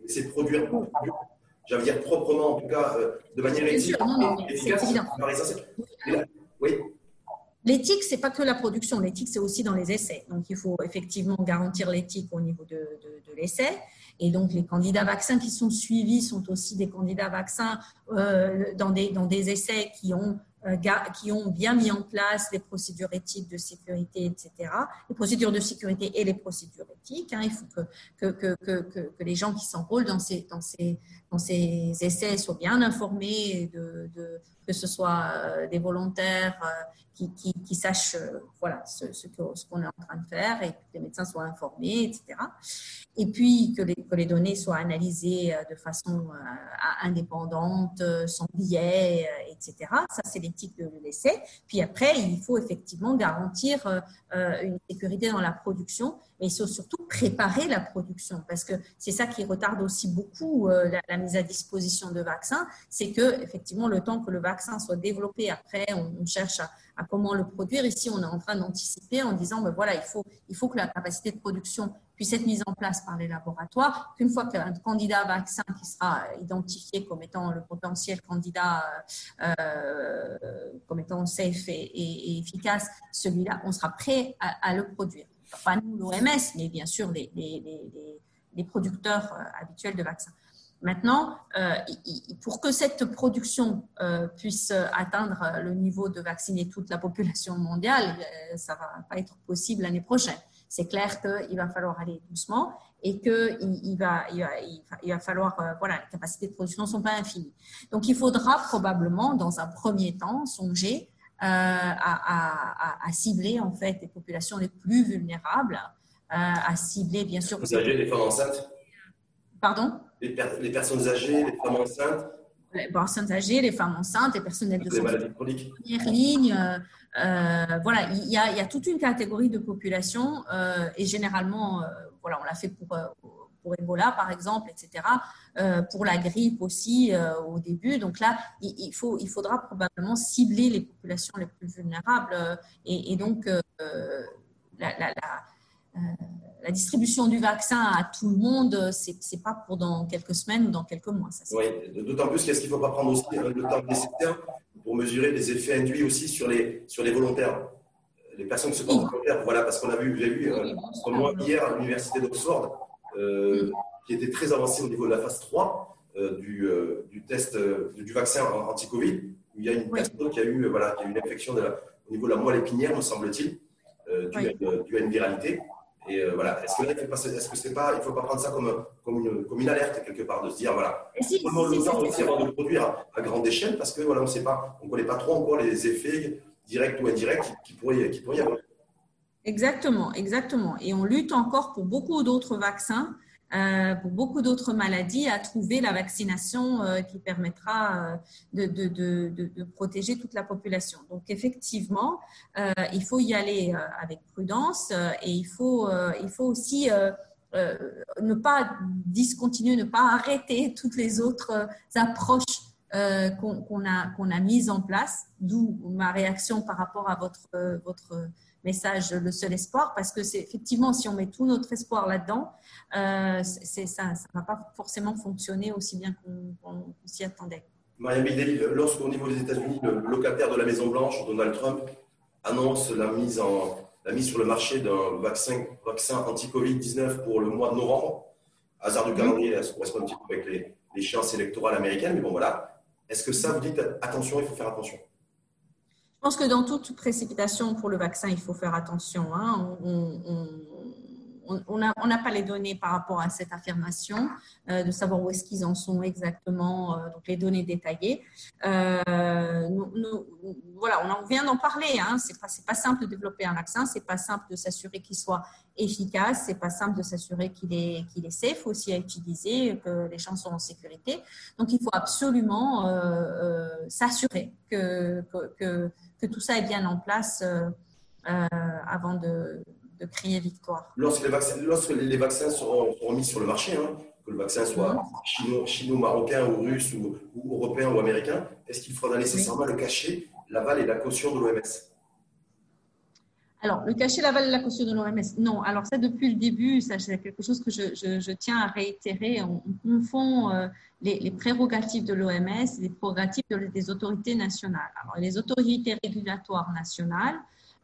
c'est produire, j'allais dire proprement, en tout cas, euh, de manière éthique et efficace. Oui. L'éthique, c'est pas que la production. L'éthique, c'est aussi dans les essais. Donc, il faut effectivement garantir l'éthique au niveau de, de, l'essai. Et donc, les candidats vaccins qui sont suivis sont aussi des candidats vaccins euh, dans, des, dans des essais qui ont euh, qui ont bien mis en place les procédures éthiques de sécurité, etc. Les procédures de sécurité et les procédures éthiques. Hein. Il faut que, que, que, que, les gens qui s'enrôlent dans ces, dans, ces, dans ces essais soient bien informés, de, de que ce soit euh, des volontaires euh, qui, qui, sachent voilà, ce, ce qu'on est en train de faire et que les médecins soient informés, etc. Et puis que les, que les données soient analysées de façon indépendante, sans biais, etc. Ça, c'est les de l'essai. Puis après, il faut effectivement garantir euh, euh, une sécurité dans la production, mais il faut surtout préparer la production parce que c'est ça qui retarde aussi beaucoup euh, la, mise à disposition de vaccins. C'est que effectivement, le temps que le vaccin soit développé, après, on, cherche à, comment le produire. Ici, on est en train d'anticiper en disant, ben voilà, il faut, il faut que la capacité de production puisse être mise en place par les laboratoires, qu'une fois qu'un candidat vaccin qui sera identifié comme étant le potentiel candidat, euh, comme étant safe et, efficace, celui-là, on sera prêt à, le produire. Pas nous, l'OMS, mais bien sûr les, les, producteurs euh, habituels de vaccins. Maintenant, euh, pour que cette production puisse atteindre le niveau de vacciner toute la population mondiale, ça ne va pas être possible l'année prochaine c'est clair qu'il va falloir aller doucement et qu'il il va, il va, il va falloir, euh, voilà, les capacités de production ne sont pas infinies. Donc, il faudra probablement, dans un premier temps, songer à, cibler en fait les populations les plus vulnérables, à cibler bien sûr. Les âgés, les femmes enceintes. Pardon? Les, personnes âgées, les femmes enceintes. Les personnes âgées, les femmes enceintes, les personnels de santé. chroniques. Première ligne. voilà, il y, a, il y, a, toute une catégorie de population et généralement, voilà, on l'a fait pour pour Ebola, par exemple, etc., euh, pour la grippe aussi euh, au début. Donc là, il, faut, il faudra probablement cibler les populations les plus vulnérables euh, et, donc la, la, distribution du vaccin à tout le monde, ce n'est pas pour dans quelques semaines ou dans quelques mois. Ça, oui, d'autant plus qu'est-ce qu'il ne faut pas prendre aussi le temps nécessaire pour mesurer les effets induits aussi sur les, sur les volontaires les personnes qui se portent volontaires, voilà, parce qu'on a vu, j'ai vu, moi, hier à l'université d'Oxford, euh, qui était très avancé au niveau de la phase 3 euh, du, euh, du, test du vaccin anti-Covid, où il y a une personne qui a eu, voilà, qui a eu une infection de au niveau de la moelle épinière, me semble-t-il, due, à une viralité. Et voilà, est-ce que là, pas, il faut pas prendre ça comme, comme, une, comme une alerte quelque part, de se dire voilà, si, on le temps aussi avant de le produire à, grande échelle, parce que voilà, on sait pas, on connaît pas trop encore les effets directs ou indirects qui, qui pourraient, qui pourraient y avoir. Exactement, exactement. Et on lutte encore pour beaucoup d'autres vaccins, euh, pour beaucoup d'autres maladies, à trouver la vaccination euh, qui permettra euh, de, protéger toute la population. Donc effectivement, il faut y aller avec prudence et il faut, aussi ne pas discontinuer, ne pas arrêter toutes les autres approches qu'on a, qu'on a mises en place, d'où ma réaction par rapport à votre, votre message le seul espoir, parce que c'est effectivement, si on met tout notre espoir là-dedans, euh, ça ne va pas forcément fonctionner aussi bien qu'on s'y attendait. Maria Bideli, lorsqu'au niveau des États-Unis, le locataire de la Maison-Blanche, Donald Trump, annonce la mise, en, la mise sur le marché d'un vaccin, vaccin anti-Covid-19 pour le mois de novembre, hasard du calendrier, ça correspond un petit peu avec les, chances électorales américaines, mais bon voilà. Est-ce que ça vous dit attention, il faut faire attention? Pense que dans toute précipitation pour le vaccin, il faut faire attention. Hein. N'a pas les données par rapport à cette affirmation, euh, de savoir où est-ce qu'ils en sont exactement, euh, donc les données détaillées. Euh, voilà, on vient d'en parler. Hein. C'est pas, pas simple de développer un vaccin, c'est pas simple de s'assurer qu'il soit efficace, c'est pas simple de s'assurer qu'il est, qu'il est safe aussi à utiliser, que les gens sont en sécurité. Donc il faut absolument s'assurer que, que que tout ça est bien en place avant de, crier victoire. Lorsque les vaccins, lorsque les vaccins seront, mis sur le marché, hein, que le vaccin soit mhm. chino, marocain ou russe ou, européen ou américain, est-ce qu'il faudra nécessairement le cacher, l'aval et la caution de l'OMS alors, le cacher l'aval et la caution de l'OMS, non. Alors ça, depuis le début, c'est quelque chose que je, tiens à réitérer. On, confond euh, les, prérogatives de l'OMS et les prérogatives des autorités nationales. Alors, les autorités régulatoires nationales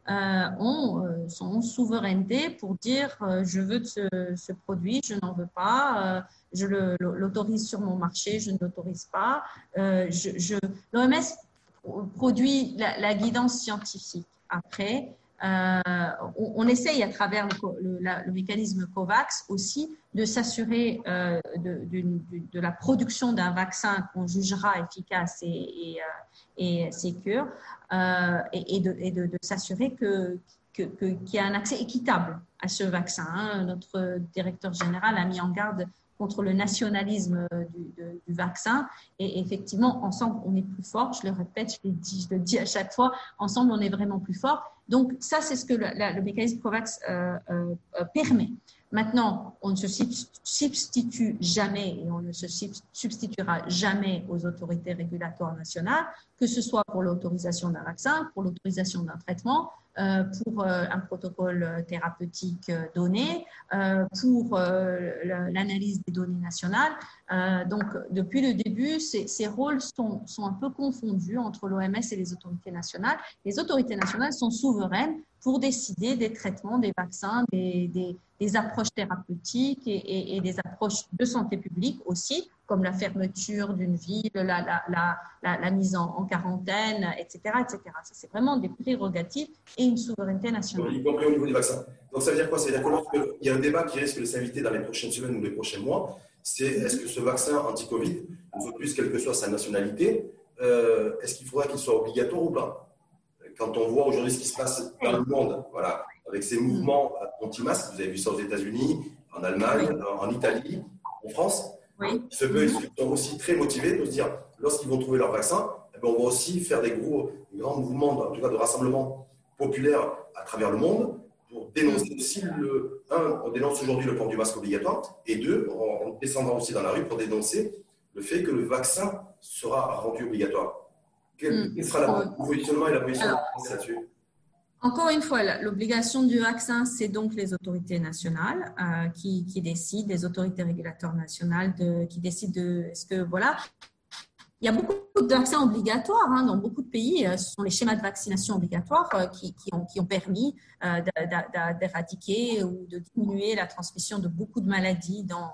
ont, euh, sont en souveraineté pour dire je veux ce, produit, je n'en veux pas, je l'autorise sur mon marché, je ne l'autorise pas. L'OMS produit la guidance scientifique. Après, euh, on, essaye à travers le, mécanisme COVAX aussi de s'assurer euh, de, la production d'un vaccin qu'on jugera efficace et, et, euh, sécure et, de, s'assurer que, qu'il y a un accès équitable à ce vaccin. Hein. Notre directeur général a mis en garde contre le nationalisme du, vaccin. Et effectivement, ensemble, on est plus fort. Je le répète, je le dis, je le dis à chaque fois, ensemble, on est vraiment plus fort. Donc, ça, c'est ce que le, mécanisme COVAX euh, euh, permet. Maintenant, on ne se substitue jamais et on ne se substituera jamais aux autorités régulatoires nationales, que ce soit pour l'autorisation d'un vaccin, pour l'autorisation d'un traitement, pour euh, un protocole thérapeutique euh, donné, pour l'analyse des données nationales. donc, depuis le début, ces, rôles sont, sont, un peu confondus entre l'OMS et les autorités nationales. Les autorités nationales sont souveraines pour décider des traitements, des vaccins, des, des, approches thérapeutiques et, des approches de santé publique aussi, comme la fermeture d'une ville, la, la, la, la, mise en, quarantaine, etc. etc. Ça, c'est vraiment des prérogatives et une souveraineté nationale. Y compris au niveau des vaccins. Donc, ça veut dire quoi? Ça veut dire qu'il y a un débat qui risque de s'inviter dans les prochaines semaines ou les prochains mois. C'est est-ce que ce vaccin anti-Covid, une fois de plus, quelle que soit sa nationalité, euh, est-ce qu'il faudra qu'il soit obligatoire ou pas? Quand on voit aujourd'hui ce qui se passe dans le monde, voilà, avec ces mouvements anti-masques, vous avez vu ça aux États-Unis, en Allemagne, en Italie, en France, oui. ils sont aussi très motivés de se dire, lorsqu'ils vont trouver leur vaccin, eh ben, on va aussi faire des gros, grands mouvements, en tout cas de rassemblement populaire à travers le monde pour dénoncer aussi le. Un, on dénonce aujourd'hui le port du masque obligatoire, et deux, en, descendant aussi dans la rue pour dénoncer le fait que le vaccin sera rendu obligatoire. Quel, hmm. sera le positionnement et la position là-dessus? Encore une fois, l'obligation du vaccin, c'est donc les autorités nationales euh, qui, décident, les autorités régulatoires nationales qui décident de est-ce que voilà, il y a beaucoup de vaccins obligatoires hein, dans beaucoup de pays. Euh, ce sont les schémas de vaccination obligatoires euh, qui, ont, permis d'éradiquer ou de diminuer la transmission de beaucoup de maladies dans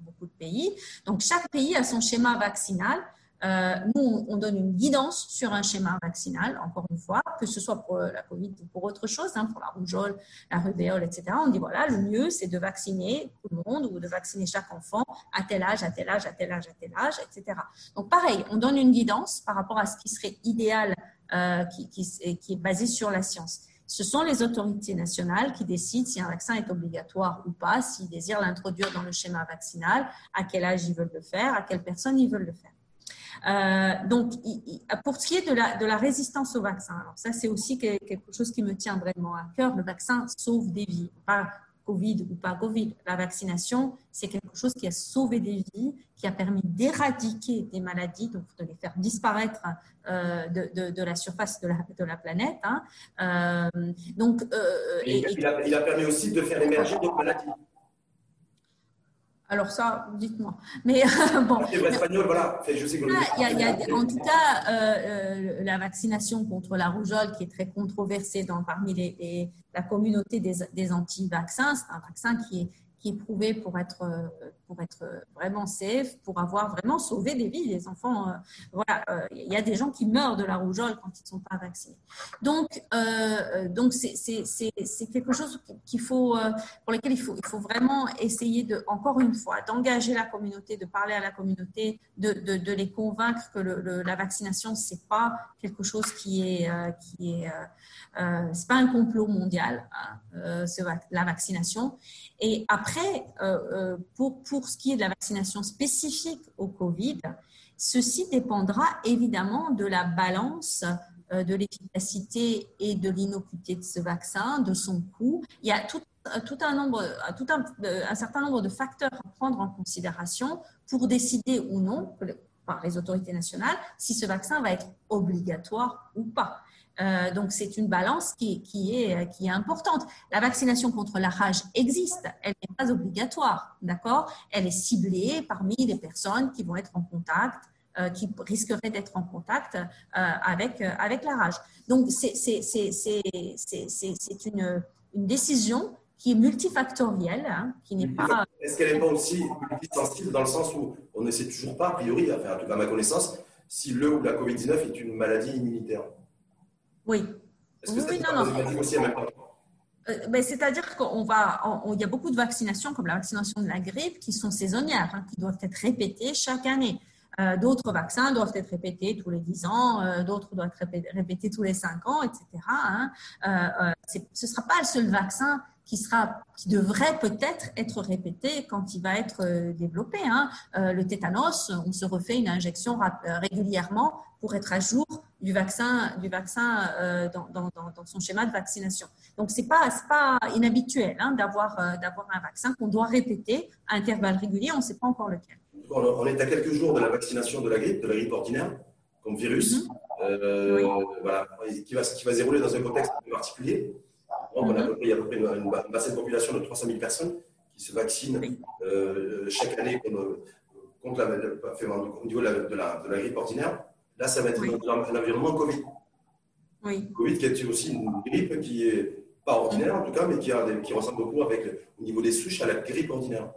beaucoup de pays. Donc, chaque pays a son schéma vaccinal. Euh, nous, on donne une guidance sur un schéma vaccinal, encore une fois, que ce soit pour la Covid ou pour autre chose, hein, pour la rougeole, la rubéole, etc. On dit voilà, le mieux, c'est de vacciner tout le monde ou de vacciner chaque enfant à tel âge, à tel âge, à tel âge, à tel âge, etc. Donc, pareil, on donne une guidance par rapport à ce qui serait idéal, euh, qui, qui, qui est basé sur la science. Ce sont les autorités nationales qui décident si un vaccin est obligatoire ou pas, s'ils désirent l'introduire dans le schéma vaccinal, à quel âge ils veulent le faire, à quelle personne ils veulent le faire. Euh, donc, pour ce qui est de la, résistance au vaccin, ça, c'est aussi quelque chose qui me tient vraiment à cœur. Le vaccin sauve des vies, pas Covid ou pas Covid. La vaccination, c'est quelque chose qui a sauvé des vies, qui a permis d'éradiquer des maladies, donc de les faire disparaître euh, de, la surface de la, planète. Hein. Euh, donc, et, il, a, il, a, permis aussi de faire émerger d'autres maladies. Alors ça, dites-moi. Mais bon. Espagnol, voilà. Je sais il y a, en tout cas, euh, euh, la vaccination contre la rougeole qui est très controversée dans, parmi les, la communauté des, des anti-vaccins, c'est un vaccin qui est qui est prouvé pour être, euh, pour être vraiment safe, pour avoir vraiment sauvé des vies. Les enfants, euh, voilà, euh, il y a des gens qui meurent de la rougeole quand ils ne sont pas vaccinés. Donc, donc c'est, quelque chose qu'il faut, pour lequel il faut, il faut vraiment essayer de, encore une fois, d'engager la communauté, de parler à la communauté, de, de, les convaincre que la vaccination c'est pas quelque chose qui est, qui est, c'est pas un complot mondial, hein, la vaccination. Et après, euh, euh, pour, pour ce qui est de la vaccination spécifique au Covid, ceci dépendra évidemment de la balance euh, de l'efficacité et de l'innocuité de ce vaccin, de son coût. Il y a tout, tout un, un, certain nombre de facteurs à prendre en considération pour décider ou non par les autorités nationales si ce vaccin va être obligatoire ou pas. Euh, donc, c'est une balance qui, qui, est, importante. La vaccination contre la rage existe, elle n'est pas obligatoire, d'accord? Elle est ciblée parmi les personnes qui vont être en contact, euh, qui risqueraient d'être en contact euh, avec, avec la rage. Donc, c'est une, une décision qui est multifactorielle, hein, qui n'est pas... Est-ce qu'elle n'est pas aussi multisensible dans le sens où on ne sait toujours pas, a priori, tout cas à ma connaissance, si le ou la COVID-19 est une maladie immunitaire? Oui. oui, non, non. Euh, c'est-à-dire qu'il va, il y a beaucoup de vaccinations, comme la vaccination de la grippe, qui sont saisonnières, hein, qui doivent être répétées chaque année. Euh, d'autres vaccins doivent être répétés tous les 10 ans, euh, d'autres doivent être répétés, tous les 5 ans, etc. Hein. ce ne sera pas le seul vaccin qui, sera, qui devrait peut-être être répété quand il va être développé. Hein. le tétanos, on se refait une injection régulièrement pour être à jour du vaccin, du vaccin euh, dans, dans, dans, son schéma de vaccination. Donc, ce n'est pas, pas inhabituel hein, d'avoir euh, d'avoir un vaccin qu'on doit répéter à intervalles réguliers, on ne sait pas encore lequel. On est à quelques jours de la vaccination de la grippe, de la grippe ordinaire, comme virus, mhm. euh, voilà, qui, va, qui va se dérouler dans un contexte particulier. Donc, on a il y a à peu près une, une, de population de 300 000 personnes qui se vaccinent chaque année contre, la, au niveau de la, de la, de la grippe ordinaire. Là, ça va être un environnement Covid. Oui. Covid qui est aussi une grippe qui est pas ordinaire en tout cas, mais qui, a qui ressemble beaucoup avec, au niveau des souches à la grippe ordinaire.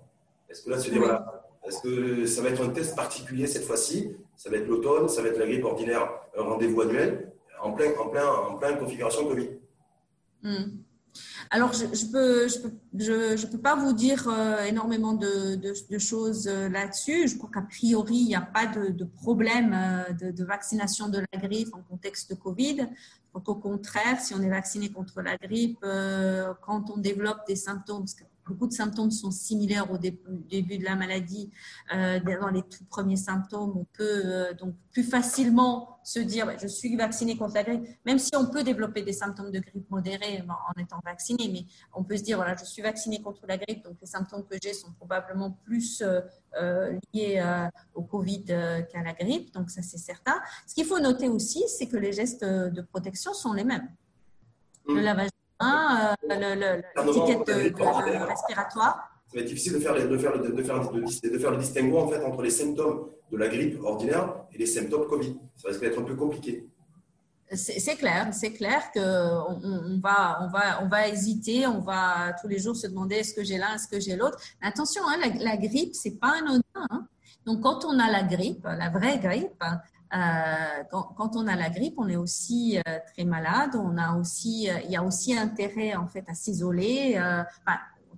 Est-ce que là, se voilà, est-ce que ça va être un test particulier cette fois-ci? Ça va être l'automne, ça va être la grippe ordinaire, un rendez-vous annuel, en plein, en plein, en plein configuration Covid. Hmm. Alors, je ne peux, je peux, je, peux pas vous dire euh, énormément de, choses euh, là-dessus. Je crois qu'a priori, il n'y a pas de, problème euh, de, vaccination de la grippe en contexte de Covid. Donc, au contraire, si on est vacciné contre la grippe, quand on développe des symptômes, beaucoup de symptômes sont similaires au début de la maladie. Euh, dans les tout premiers symptômes, on peut euh, donc plus facilement se dire je suis vacciné contre la grippe, même si on peut développer des symptômes de grippe modérés en étant vacciné, mais on peut se dire voilà je suis vacciné contre la grippe, donc les symptômes que j'ai sont probablement plus euh, liés au Covid qu'à la grippe, donc ça c'est certain. Ce qu'il faut noter aussi, c'est que les gestes de protection sont les mêmes. Le mmh. lavage Hein, euh, l'étiquette respiratoire. Ça va être difficile de faire, de, faire, de, faire, de, faire le distinguo en fait, entre les symptômes de la grippe ordinaire et les symptômes Covid. Ça risque d'être un peu compliqué. C'est clair, c'est clair qu'on on va, on va, on va hésiter, on va tous les jours se demander est-ce que j'ai l'un, est-ce que j'ai l'autre. Attention, hein, la, la, grippe, c'est pas un Hein. Donc, quand on a la grippe, la vraie grippe, euh, quand, on a la grippe, on est aussi euh, très malade. On a aussi, euh, il y a aussi intérêt en fait à s'isoler.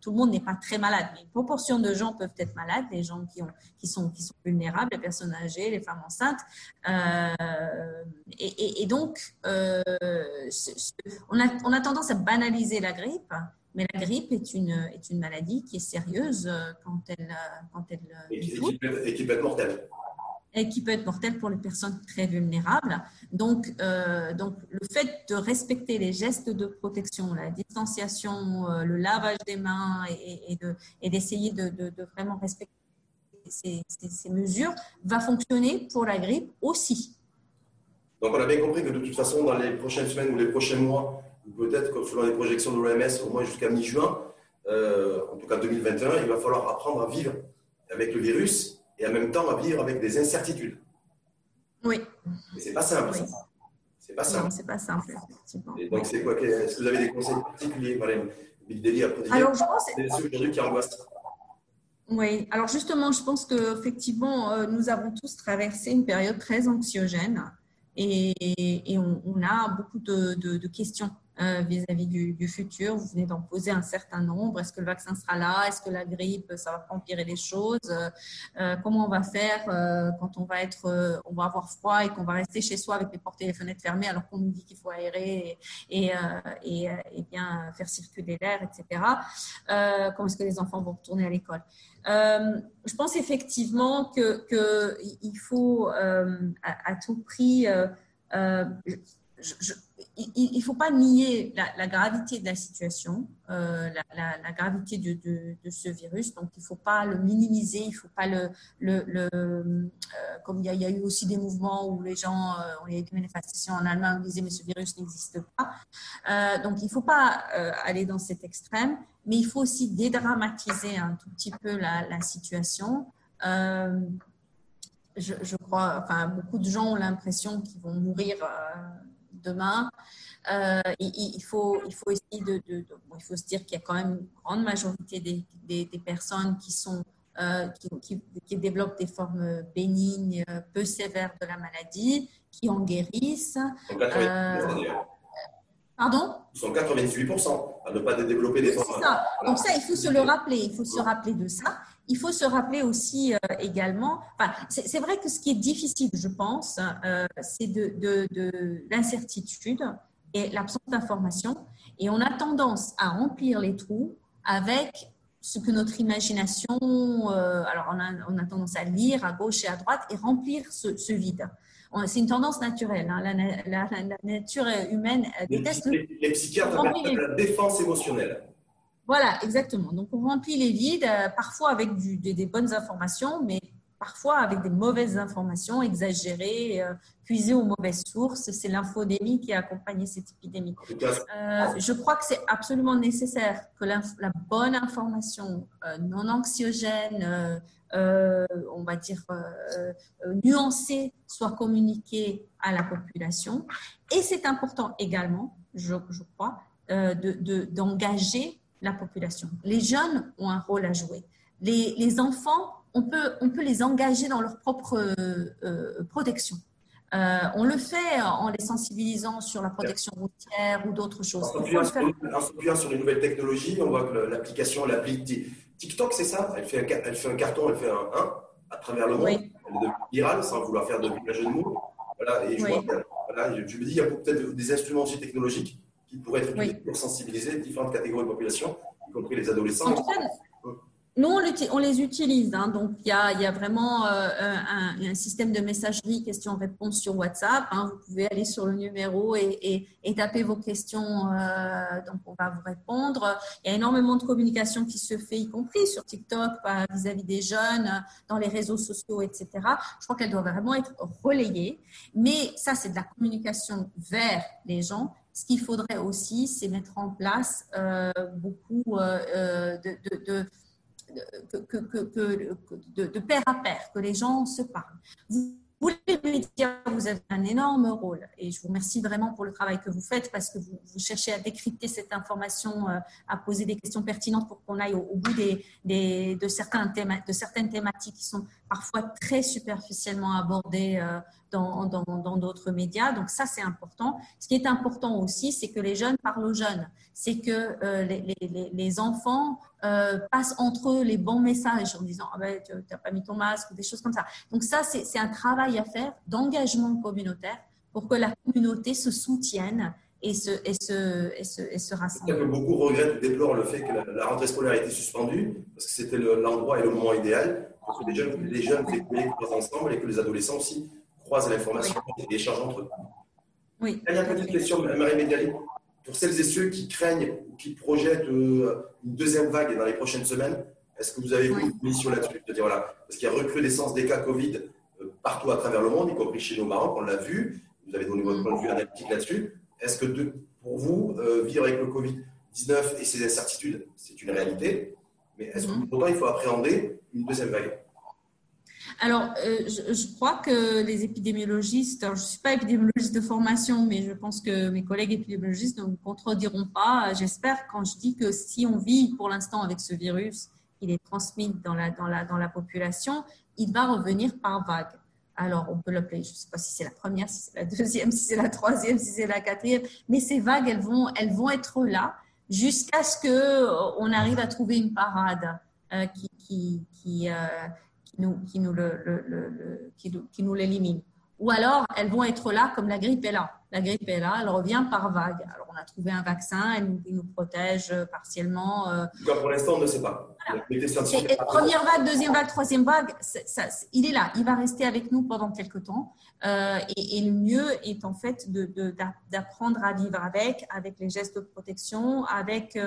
tout le monde n'est pas très malade, mais une proportion de gens peuvent être malades, les gens qui, ont, qui, sont, qui sont vulnérables, les personnes âgées, les femmes enceintes. et, donc, on, a, on a tendance à banaliser la grippe, mais la grippe est une, est une maladie qui est sérieuse quand elle, quand elle et, qui, et qui peut être mortelle et qui peut être mortel pour les personnes très vulnérables. Donc, euh, donc le fait de respecter les gestes de protection, la distanciation, euh, le lavage des mains et, et d'essayer de, de, de, vraiment respecter ces, ces, mesures va fonctionner pour la grippe aussi. Donc, on a bien compris que de toute façon, dans les prochaines semaines ou les prochains mois, peut-être selon les projections de l'OMS, au moins jusqu'à mi-juin, euh, en tout cas 2021, il va falloir apprendre à vivre avec le virus et en même temps à vivre avec des incertitudes. Oui. Mais c'est pas simple. Oui. C'est pas simple. c'est pas simple. Et donc, c'est quoi Est-ce que vous avez des conseils particuliers, Madame Big Alors, je pense. C'est ceux aujourd'hui qui angoissent. Oui, alors justement, je pense qu'effectivement, euh, nous avons tous traversé une période très anxiogène et, et on, on, a beaucoup de, de, de questions euh, vis-à-vis du, futur. Vous venez d'en poser un certain nombre. Est-ce que le vaccin sera là? Est-ce que la grippe, ça va empirer les choses? Euh, Comment on va faire euh, quand on va être, on va avoir froid et qu'on va rester chez soi avec les portes et les fenêtres fermées alors qu'on nous dit qu'il faut aérer et, et, et, bien faire circuler l'air, etc. comment est-ce que les enfants vont retourner à l'école? Je pense effectivement que, que faut à, tout prix il ne faut pas nier la, gravité de la situation, euh, la, gravité de, ce virus. Donc, il ne faut pas le minimiser, il ne faut pas le... euh, comme il y, a, eu aussi des mouvements où les gens, euh, on a eu des manifestations en Allemagne, où disaient mais ce virus n'existe pas. donc, il ne faut pas aller dans cet extrême, mais il faut aussi dédramatiser un tout petit peu la, situation. Je, je, crois, enfin, beaucoup de gens ont l'impression qu'ils vont mourir demain. Euh, il, faut, il faut essayer de, il faut se dire qu'il y a quand même une grande majorité des, des, personnes qui sont euh, qui, qui, développent des formes bénignes, peu sévères de la maladie, qui en guérissent. Euh, pardon? Ils sont 98% à ne pas développer des formes. Ça. Donc ça, il faut se le rappeler. Il faut se rappeler de ça. Il faut se rappeler aussi euh, également, enfin, c'est vrai que ce qui est difficile, je pense, euh, c'est de, de, de l'incertitude et l'absence d'information. Et on a tendance à remplir les trous avec ce que notre imagination, euh, alors on a, on a, tendance à lire à gauche et à droite et remplir ce, ce vide. C'est une tendance naturelle. Hein. La, la, la, nature humaine déteste. Les, les psychiatres appellent la défense émotionnelle. Voilà, exactement. Donc, on remplit les vides, euh, parfois avec du, des, bonnes informations, mais parfois avec des mauvaises informations exagérées, euh, puisées aux mauvaises sources. C'est l'infodémie qui a accompagné cette épidémie. Euh, je crois que c'est absolument nécessaire que la, bonne information non anxiogène, on va dire nuancée, soit communiquée à la population. Et c'est important également, je, je crois, d'engager de, la population. Les jeunes ont un rôle à jouer. Les, les enfants, on peut, on peut les engager dans leur propre euh, protection. Euh, on le fait en les sensibilisant sur la protection routière ou d'autres choses. En s'appuyant sur les nouvelles technologies, on voit que l'application, l'appli TikTok, c'est ça? Elle fait, un, elle fait un carton, elle fait un 1 à travers le monde. Elle est devenue virale sans vouloir faire de jeu de mots. Voilà, et je, vois, voilà, je, me dis, il y a peut-être des instruments aussi technologiques qui pourraient être utilisés pour sensibiliser différentes catégories de population, y compris les adolescents. Nous, on, les utilise. Hein. donc, il y a, vraiment euh, un, système de messagerie questions-réponses sur WhatsApp. Hein. vous pouvez aller sur le numéro et, taper vos questions. Euh, donc, on va vous répondre. Il y a énormément de communication qui se fait, y compris sur TikTok, vis-à-vis des jeunes, dans les réseaux sociaux, etc. Je crois qu'elle doit vraiment être relayée. Mais ça, c'est de la communication vers les gens. Ce qu'il faudrait aussi, c'est mettre en place euh, beaucoup de que, de, de, pair à pair, que les gens se parlent. Vous, les médias, vous avez un énorme rôle et je vous remercie vraiment pour le travail que vous faites parce que vous, cherchez à décrypter cette information, euh, à poser des questions pertinentes pour qu'on aille au, bout des, des, de, certains de certaines thématiques qui sont parfois très superficiellement abordées euh, dans d'autres médias. Donc ça, c'est important. Ce qui est important aussi, c'est que les jeunes parlent aux jeunes. C'est que euh, les, les, les, enfants euh, passent entre eux les bons messages en disant ah ben, tu n'as pas mis ton masque ou des choses comme ça. Donc ça, c'est un travail à faire d'engagement communautaire pour que la communauté se soutienne et se, et se, et se, et se rassemble. Beaucoup regrettent déplorent le fait que la, rentrée scolaire a été suspendue parce que c'était l'endroit et le moment idéal pour que les jeunes, les jeunes, les collègues ensemble et que les adolescents aussi croisent l'information et échangent entre eux. Oui. Il y a une petite question, Marie Médiali. Pour celles et ceux qui craignent ou qui projettent euh, une deuxième vague dans les prochaines semaines, est-ce que vous avez une mission là-dessus? Dire voilà, Parce qu'il y a recrudescence des cas Covid euh, partout à travers le monde, y compris chez nos Maroc, on l'a vu. Vous avez donné votre point de vue analytique là-dessus. Est-ce que pour vous, euh, vivre avec le Covid-19 et ses incertitudes, c'est une réalité? Mais est-ce que mm-hmm. pourtant il faut appréhender une deuxième vague? Alors, euh, je, crois que les épidémiologistes, je ne suis pas épidémiologiste de formation, mais je pense que mes collègues épidémiologistes ne me contrediront pas, j'espère, quand je dis que si on vit pour l'instant avec ce virus, il est transmis dans la, dans, la, dans la population, il va revenir par vague. Alors, on peut l'appeler, je ne sais pas si c'est la première, si c'est la deuxième, si c'est la troisième, si c'est la quatrième, mais ces vagues, elles vont, elles vont être là jusqu'à ce qu'on arrive à trouver une parade euh, qui, qui, qui, euh, qui nous qui. Ou alors, elles vont être là comme la grippe est là. La grippe est là, elle revient par vague. Alors, on a trouvé un vaccin, elle nous, il nous protège euh, partiellement. Euh. Pour l'instant, on ne sait pas. première vague, deuxième vague, troisième vague, ça, il est là. Il va rester avec nous pendant quelques temps. Euh, et, le mieux est en fait d'apprendre à vivre avec, avec les gestes de protection, avec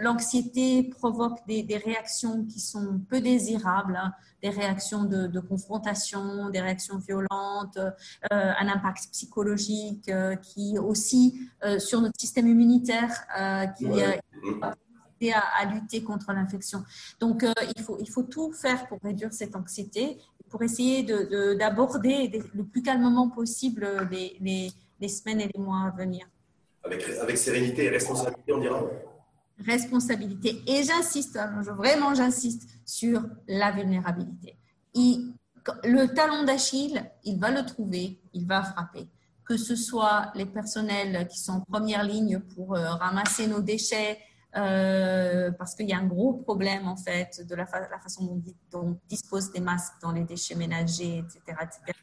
l'anxiété provoque des, des, réactions qui sont peu désirables. Hein des réactions de, confrontation, des réactions violentes, euh, un impact psychologique euh, qui aussi euh, sur notre système immunitaire qui ouais. à, à, lutter contre l'infection. Donc il, faut, il faut tout faire pour réduire cette anxiété, pour essayer d'aborder le plus calmement possible les, les, les, semaines et les mois à venir. Avec, avec sérénité et responsabilité, on dira responsabilité. Et j'insiste, vraiment j'insiste sur la vulnérabilité. Le talon d'Achille, il va le trouver, il va frapper. Que ce soit les personnels qui sont en première ligne pour euh, ramasser nos déchets, euh, parce qu'il y a un gros problème en fait de la, façon dont, on dispose des masques dans les déchets ménagers, etc., etc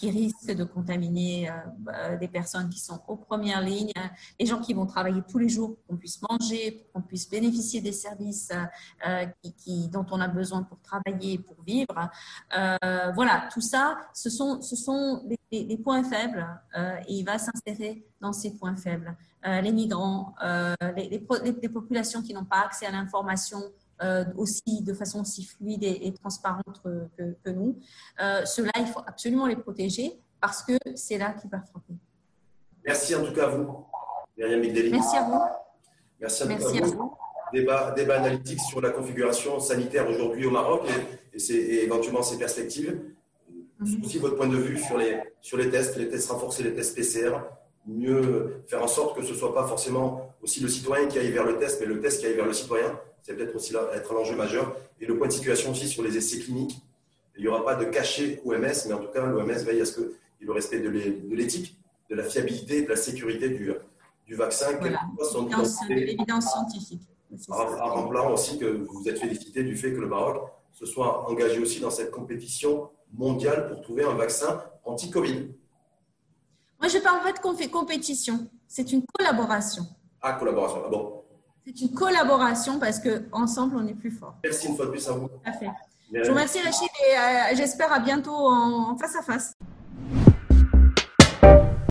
qui risquent de contaminer euh, bah, des personnes qui sont aux premières lignes, les gens qui vont travailler tous les jours pour qu'on puisse manger, pour qu'on puisse bénéficier des services euh, dont on a besoin pour travailler, pour vivre. Euh, voilà, tout ça, ce sont, ce sont les, points faibles et il va s'insérer dans ces points faibles. les migrants, les populations qui n'ont pas accès à l'information euh, aussi de façon aussi fluide et, transparente que, nous. Euh, Ceux-là, il faut absolument les protéger parce que c'est là qu'il va frapper. Merci en tout cas à vous, Myriam Merci à vous. Merci, à, vous. Débat, débat analytique sur la configuration sanitaire aujourd'hui au Maroc et, et, éventuellement ses perspectives. Mhm. Aussi votre point de vue sur les, sur les tests, les tests renforcés, les tests PCR. Mieux faire en sorte que ce ne soit pas forcément aussi le citoyen qui aille vers le test, mais le test qui aille vers le citoyen c'est peut-être aussi là être un enjeu majeur. Et le point de situation aussi sur les essais cliniques, Il n'y aura pas de cachet OMS, mais en tout cas, l'OMS veille à ce qu'il y ait le respect de l'éthique, de la fiabilité, de la sécurité du, du vaccin, voilà. de l'évidence scientifique. En rappelant aussi que vous êtes félicité du fait que le Maroc se soit engagé aussi dans cette compétition mondiale pour trouver un vaccin anti-Covid. Moi, je ne parle pas de compétition, c'est une collaboration. Ah, collaboration, ah bon. C'est une collaboration parce qu'ensemble, on est plus fort. Merci une fois de plus à vous. Tout à fait. Je vous remercie Rachid et euh, j'espère à bientôt en face à face.